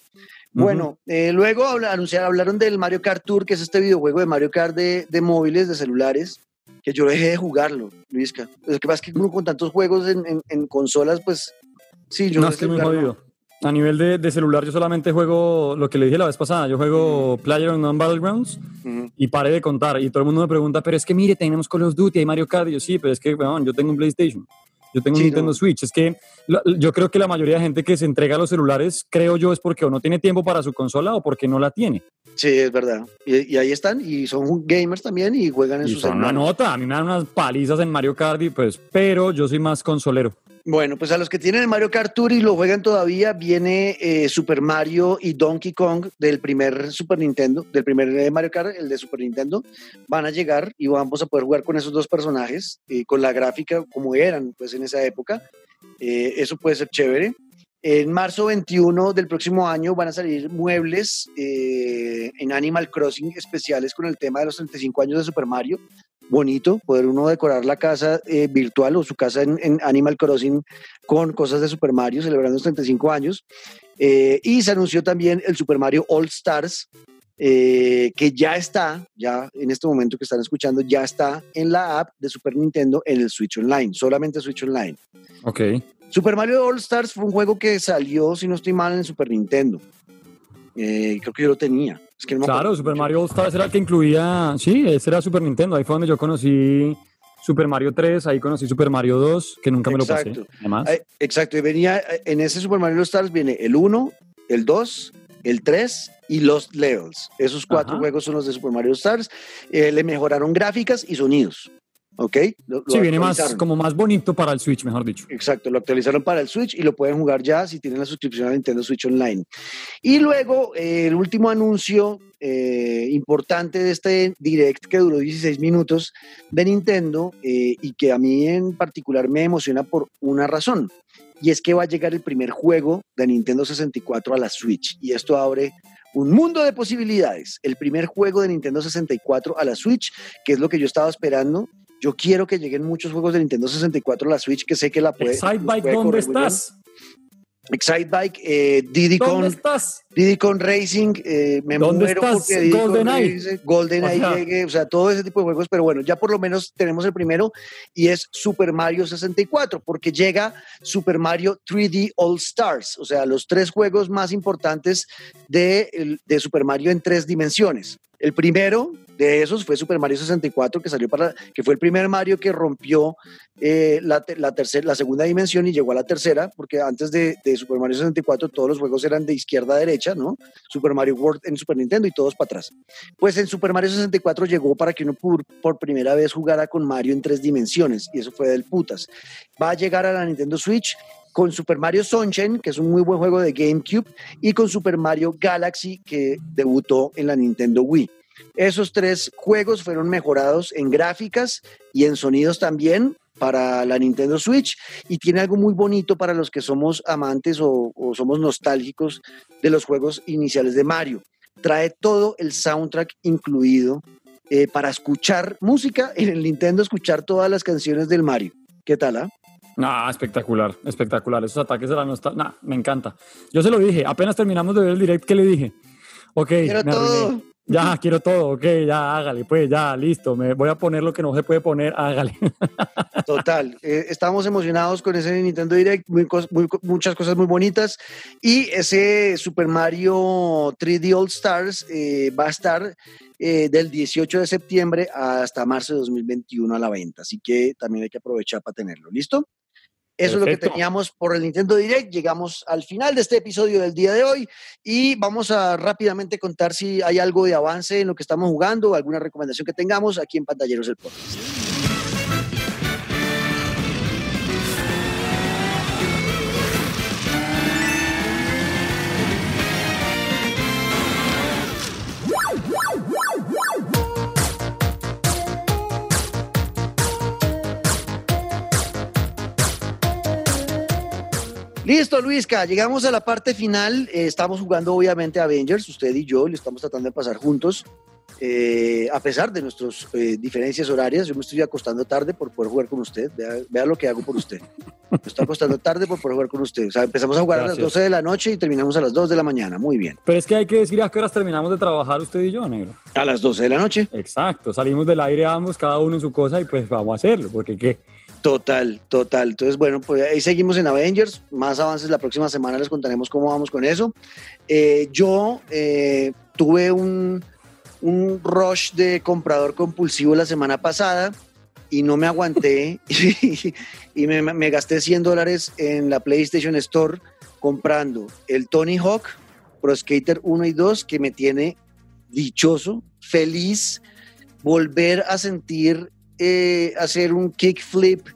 Bueno, eh, luego anunciaron, hablaron del Mario Kart Tour, que es este videojuego de Mario Kart de, de móviles, de celulares, que yo dejé de jugarlo, Luisca. Lo que pasa es que con tantos juegos en, en- en consolas, pues sí, yo No, de es que es muy jodido. A nivel de, de celular, yo solamente juego lo que le dije la vez pasada. Yo juego Player non Battlegrounds y paré de contar. Y todo el mundo me pregunta, pero es que mire, tenemos Call of Duty, hay Mario Kart. Y yo sí, pero es que, weón, yo tengo un PlayStation. Yo tengo un Nintendo no. Switch. Es que la- yo creo que la mayoría de gente que se entrega a los celulares, creo yo, es porque o no tiene tiempo para su consola o porque no la tiene. Sí, es verdad. Y, y ahí están, y son gamers también y juegan en Y son una nota. A mí me dan unas palizas en Mario Kart, y pues, pero yo soy más consolero. Bueno, pues a los que tienen el Mario Kart Tour y lo juegan todavía, viene eh, Super Mario y Donkey Kong del primer Super Nintendo, del primer eh, Mario Kart, el de Super Nintendo. Van a llegar y vamos a poder jugar con esos dos personajes, eh, con la gráfica como eran pues en esa época. Eh, eso puede ser chévere. En marzo 21 del próximo año van a salir muebles en Animal Crossing especiales con el tema de los 35 años de Super Mario. Bonito poder uno decorar la casa eh, virtual o su casa en, en Animal Crossing con cosas de Super Mario celebrando los 35 años. Eh, y se anunció también el Super Mario All Stars, eh, que ya está, ya en este momento que están escuchando, ya está en la app de Super Nintendo en el Switch Online, solamente Switch Online. Ok. Super Mario All Stars fue un juego que salió, si no estoy mal, en Super Nintendo. Creo que yo lo tenía. Es que no me Claro, Super. Mario All Stars era el que incluía, sí, ese era Super Nintendo, ahí fue donde yo conocí Super Mario 3, ahí conocí Super Mario 2, que nunca me lo Exacto. pasé. Además, Exacto, y venía en ese Super Mario All Stars viene el 1, el 2, el 3 y los levels. Esos cuatro Ajá. juegos son los de Super Mario Stars. Eh, le mejoraron gráficas y sonidos. ¿Ok? Lo- lo sí, viene más, como más bonito para el Switch, mejor dicho. Exacto, lo actualizaron para el Switch y lo pueden jugar ya si tienen la suscripción a Nintendo Switch Online. Y luego, eh, el último anuncio eh, importante de este direct que duró 16 minutos de Nintendo eh, y que a mí en particular me emociona por una razón. Y es que va a llegar el primer juego de Nintendo 64 a la Switch. Y esto abre un mundo de posibilidades. El primer juego de Nintendo 64 a la Switch, que es lo que yo estaba esperando. Yo quiero que lleguen muchos juegos de Nintendo 64 a la Switch, que sé que la puede. Excitebike, puede ¿dónde estás? Excitebike, eh, Diddy Kong Racing, eh, me ¿Dónde muero estás? porque Diddy GoldenEye. Racing, GoldenEye O sea- llegue, o sea, todo ese tipo de juegos, pero bueno, ya por lo menos tenemos el primero y es Super Mario 64, porque llega Super Mario 3D All Stars, o sea, los tres juegos más importantes de, de Super Mario en tres dimensiones. El primero de esos fue Super Mario 64, que salió para, que fue el primer Mario que rompió eh, la, te- la, tercera, la segunda dimensión y llegó a la tercera, porque antes de, de Super Mario 64 todos los juegos eran de izquierda a derecha, ¿no? Super Mario World en Super Nintendo y todos para atrás. Pues en Super Mario 64 llegó para que uno por, por primera vez jugara con Mario en tres dimensiones, y eso fue del putas. Va a llegar a la Nintendo Switch con Super Mario Sunshine, que es un muy buen juego de GameCube, y con Super Mario Galaxy, que debutó en la Nintendo Wii. Esos tres juegos fueron mejorados en gráficas y en sonidos también para la Nintendo Switch y tiene algo muy bonito para los que somos amantes o, o somos nostálgicos de los juegos iniciales de Mario. Trae todo el soundtrack incluido eh, para escuchar música (laughs) en el Nintendo, escuchar todas las canciones del Mario. ¿Qué tal? ah? Ah, espectacular, espectacular. Esos ataques de la nostalgia, nah, me encanta. Yo se lo dije, apenas terminamos de ver el direct que le dije. Ok, me todo. arruiné. Ya, quiero todo, ok, ya, hágale, pues, ya, listo. Me voy a poner lo que no se puede poner, hágale. (laughs) Total, eh, estamos emocionados con ese Nintendo Direct, muy muy muchas cosas muy bonitas. Y ese Super Mario 3D All Stars eh, va a estar eh, del 18 de septiembre hasta marzo de 2021 a la venta. Así que también hay que aprovechar para tenerlo. ¿Listo? Eso es lo que teníamos por el Nintendo Direct. Llegamos al final de este episodio del día de hoy y vamos a rápidamente contar si hay algo de avance en lo que estamos jugando, alguna recomendación que tengamos aquí en Pantalleros el Podcast. Listo, Luisca, llegamos a la parte final. Eh, estamos jugando obviamente Avengers, usted y yo, y lo estamos tratando de pasar juntos. Eh, a pesar de nuestras eh, diferencias horarias, yo me estoy acostando tarde por poder jugar con usted. Vea, vea lo que hago por usted. Me estoy acostando tarde por poder jugar con usted. O sea, empezamos a jugar a las Gracias. 12 de la noche y terminamos a las 2 de la mañana. Muy bien. Pero es que hay que decir a qué horas terminamos de trabajar usted y yo, negro. A las 12 de la noche. Exacto, salimos del aire ambos, cada uno en su cosa y pues vamos a hacerlo, porque qué. Total, total. Entonces, bueno, pues ahí seguimos en Avengers. Más avances la próxima semana les contaremos cómo vamos con eso. Eh, yo eh, tuve un, un rush de comprador compulsivo la semana pasada y no me aguanté (laughs) y, me, me gasté 100 dólares en la PlayStation Store comprando el Tony Hawk Pro Skater 1 y 2 que me tiene dichoso, feliz, volver a sentir eh, hacer un kickflip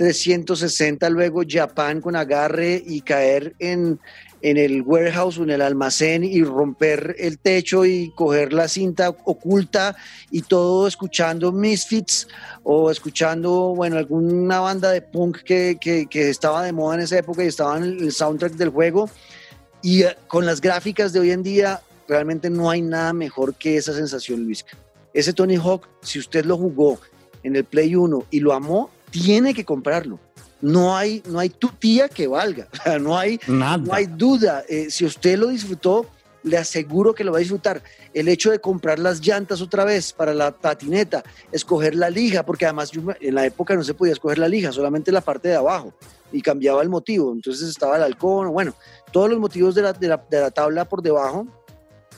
360, luego Japan con agarre y caer en, en el warehouse o en el almacén y romper el techo y coger la cinta oculta y todo escuchando Misfits o escuchando, bueno, alguna banda de punk que, que, que estaba de moda en esa época y estaba en el soundtrack del juego. Y eh, con las gráficas de hoy en día, realmente no hay nada mejor que esa sensación, Luis. Ese Tony Hawk, si usted lo jugó en el Play 1 y lo amó, tiene que comprarlo. No hay, no hay tu tía que valga, (laughs) o sea, no hay, Nada. no hay duda. Eh, si usted lo disfrutó, le aseguro que lo va a disfrutar. El hecho de comprar las llantas otra vez para la patineta, escoger la lija, porque además yo en la época no se podía escoger la lija, solamente la parte de abajo y cambiaba el motivo. Entonces estaba el halcón, bueno, todos los motivos de la, de la- de la tabla por debajo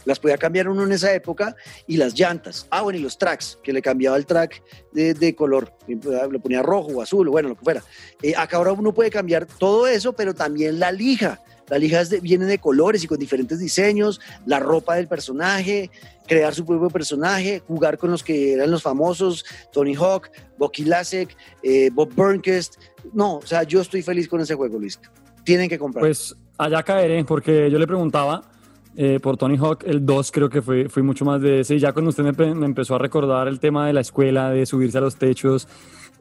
las podía cambiar uno en esa época y las llantas. Ah, bueno, y los tracks, que le cambiaba el track de, color, lo ponía rojo o azul, o bueno, lo que fuera. Eh, acá ahora uno puede cambiar todo eso, pero también la lija. La lija viene de colores y con diferentes diseños, la ropa del personaje, crear su propio personaje, jugar con los que eran los famosos, Tony Hawk, Bucky Lasek, eh, Bob Burnquist. No, o sea, yo estoy feliz con ese juego, Luis. Tienen que comprar. Pues allá caeré, porque yo le preguntaba eh, por Tony Hawk, el 2 creo que fue, fui mucho más de ese, y ya cuando usted me, pe- me empezó a recordar el tema de la escuela, de subirse a los techos,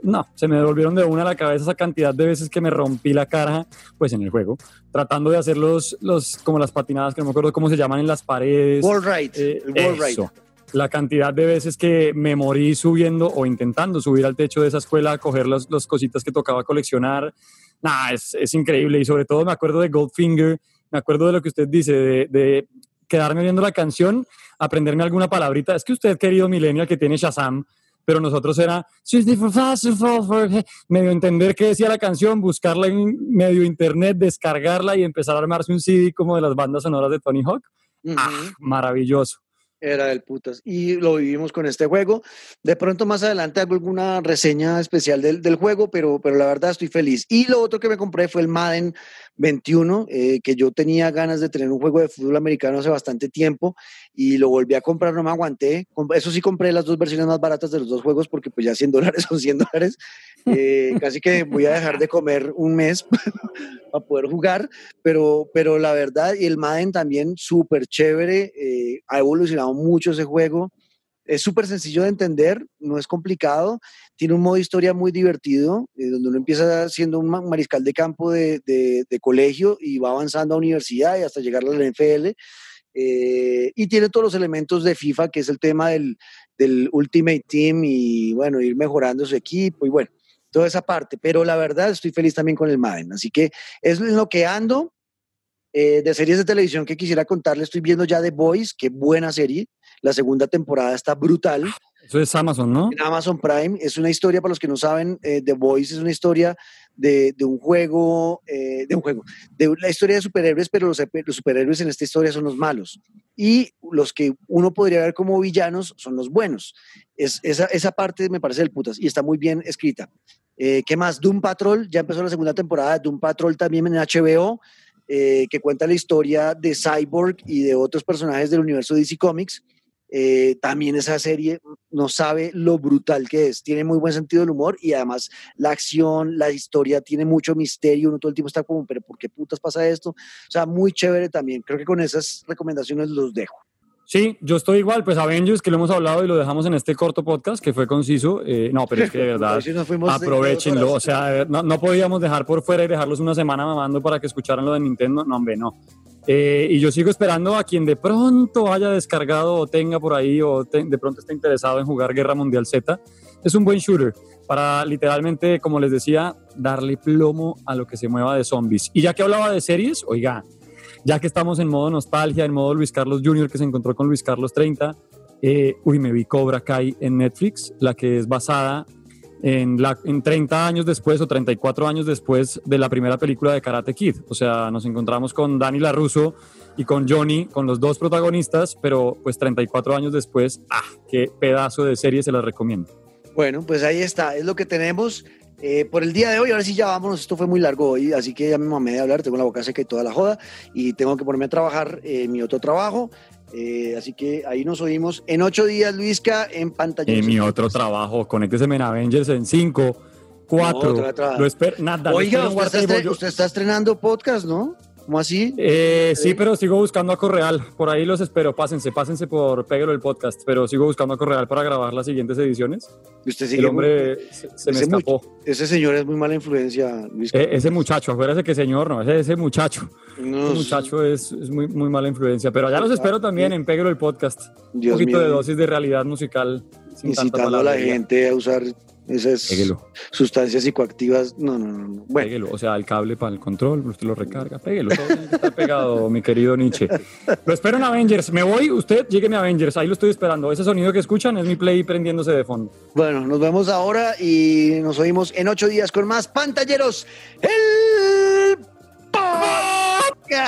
no, se me devolvieron de una a la cabeza esa cantidad de veces que me rompí la cara, pues en el juego, tratando de hacer los, los como las patinadas, que no me acuerdo cómo se llaman en las paredes. Wall Ride, Eh, el Wall Ride. eso. La cantidad de veces que me morí subiendo o intentando subir al techo de esa escuela a coger las los cositas que tocaba coleccionar. Nah, es, es increíble. Y sobre todo me acuerdo de Goldfinger, me acuerdo de lo que usted dice, de, de quedarme viendo la canción, aprenderme alguna palabrita. Es que usted, querido millennial que tiene Shazam, pero nosotros era medio entender qué decía la canción, buscarla en medio internet, descargarla y empezar a armarse un CD como de las bandas sonoras de Tony Hawk. Ujú. Ah, maravilloso. Era del putas. Y lo vivimos con este juego. De pronto más adelante hago alguna reseña especial del, del juego, pero, pero la verdad estoy feliz. Y lo otro que me compré fue el Madden 21, eh, que yo tenía ganas de tener un juego de fútbol americano hace bastante tiempo y lo volví a comprar, no me aguanté. Eso sí compré las dos versiones más baratas de los dos juegos porque pues ya 100 (laughs) dólares son 100 dólares. Eh, casi que voy a dejar de comer un mes (laughs) para poder jugar, pero, pero la verdad, y el Madden también súper chévere, eh, ha evolucionado mucho ese juego. Es súper sencillo de entender, no es complicado. Tiene un modo de historia muy divertido, eh, donde uno empieza siendo un ma- mariscal de campo de, de- de colegio y va avanzando a universidad y hasta llegar a la NFL. Eh, y tiene todos los elementos de FIFA, que es el tema del, del Ultimate Team y bueno, ir mejorando su equipo y bueno, toda esa parte. Pero la verdad estoy feliz también con el Madden. Así que es lo que ando. Eh, de series de televisión que quisiera contarle, estoy viendo ya The Boys, qué buena serie. La segunda temporada está brutal Eso es Amazon, ¿no? Amazon Prime. Es una historia, para los que no saben, eh, The Voice es una historia de, de un juego, eh, de un juego, de la historia de superhéroes, pero los, los superhéroes en esta historia son los malos. Y los que uno podría ver como villanos son los buenos. Es, esa, esa parte me parece del putas y está muy bien escrita. Eh, ¿Qué más? Doom Patrol, ya empezó la segunda temporada de Doom Patrol también en HBO, eh, que cuenta la historia de Cyborg y de otros personajes del universo DC Comics. Eh, también esa serie no sabe lo brutal que es. Tiene muy buen sentido del humor y además la acción, la historia tiene mucho misterio. Uno todo el tiempo está como, pero ¿por qué putas pasa esto? O sea, muy chévere también. Creo que con esas recomendaciones los dejo. Sí, yo estoy igual, pues Avengers, que lo hemos hablado y lo dejamos en este corto podcast, que fue conciso. Eh, no, pero es que de (laughs) verdad, aprovechenlo. O sea, no, no podíamos dejar por fuera y dejarlos una semana mamando para que escucharan lo de Nintendo. No, hombre, no. Eh, y yo sigo esperando a quien de pronto haya descargado o tenga por ahí o te- de pronto esté interesado en jugar Guerra Mundial Z. Es un buen shooter para literalmente, como les decía, darle plomo a lo que se mueva de zombies. Y ya que hablaba de series, oiga, ya que estamos en modo nostalgia, en modo Luis Carlos Jr., que se encontró con Luis Carlos 30, eh, uy, me vi Cobra Kai en Netflix, la que es basada en, la, en 30 años después o 34 años después de la primera película de Karate Kid. O sea, nos encontramos con Dani LaRusso y con Johnny, con los dos protagonistas, pero pues 34 años después, ¡ah! ¡Qué pedazo de serie se las recomiendo! Bueno, pues ahí está, es lo que tenemos eh, por el día de hoy. Ahora sí ya vámonos, esto fue muy largo hoy, así que ya me mamé de hablar, tengo la boca seca y toda la joda y tengo que ponerme a trabajar eh, mi otro trabajo. Eh, así que ahí nos oímos en ocho días, Luisca, en pantalla. En mi otro trabajo, conéctese en Avengers en 5, 4, otra, otra. lo espero, nada, lo Oiga, usted está, yo- usted está estrenando podcast, ¿no? ¿Cómo así? Eh, sí, pero sigo buscando a Correal. Por ahí los espero. Pásense, pásense por Péguelo el podcast. Pero sigo buscando a Correal para grabar las siguientes ediciones. Usted sigue El hombre se, se me ese escapó. Ese señor es muy mala influencia, Luis. Eh, ese muchacho, acuérdese que señor, no, ese, ese muchacho. No, Ese muchacho es, es muy, muy mala influencia. Pero allá los espero también en Péguelo el podcast. Dios Un poquito mío. de dosis de realidad musical. Sin tanta incitando a la gente a usar esas Péguelo, sustancias psicoactivas. No, no, no. no. Bueno, péguelo. O sea, el cable para el control, usted lo recarga. Péguelo, todo tiene que estar pegado, mi querido Nietzsche. Lo espero en Avengers. Me voy, usted llégueme a Avengers. Ahí lo estoy esperando. Ese sonido que escuchan es mi play prendiéndose de fondo. bueno, nos vemos ahora y nos oímos en ocho días con más pantalleros. El podcast.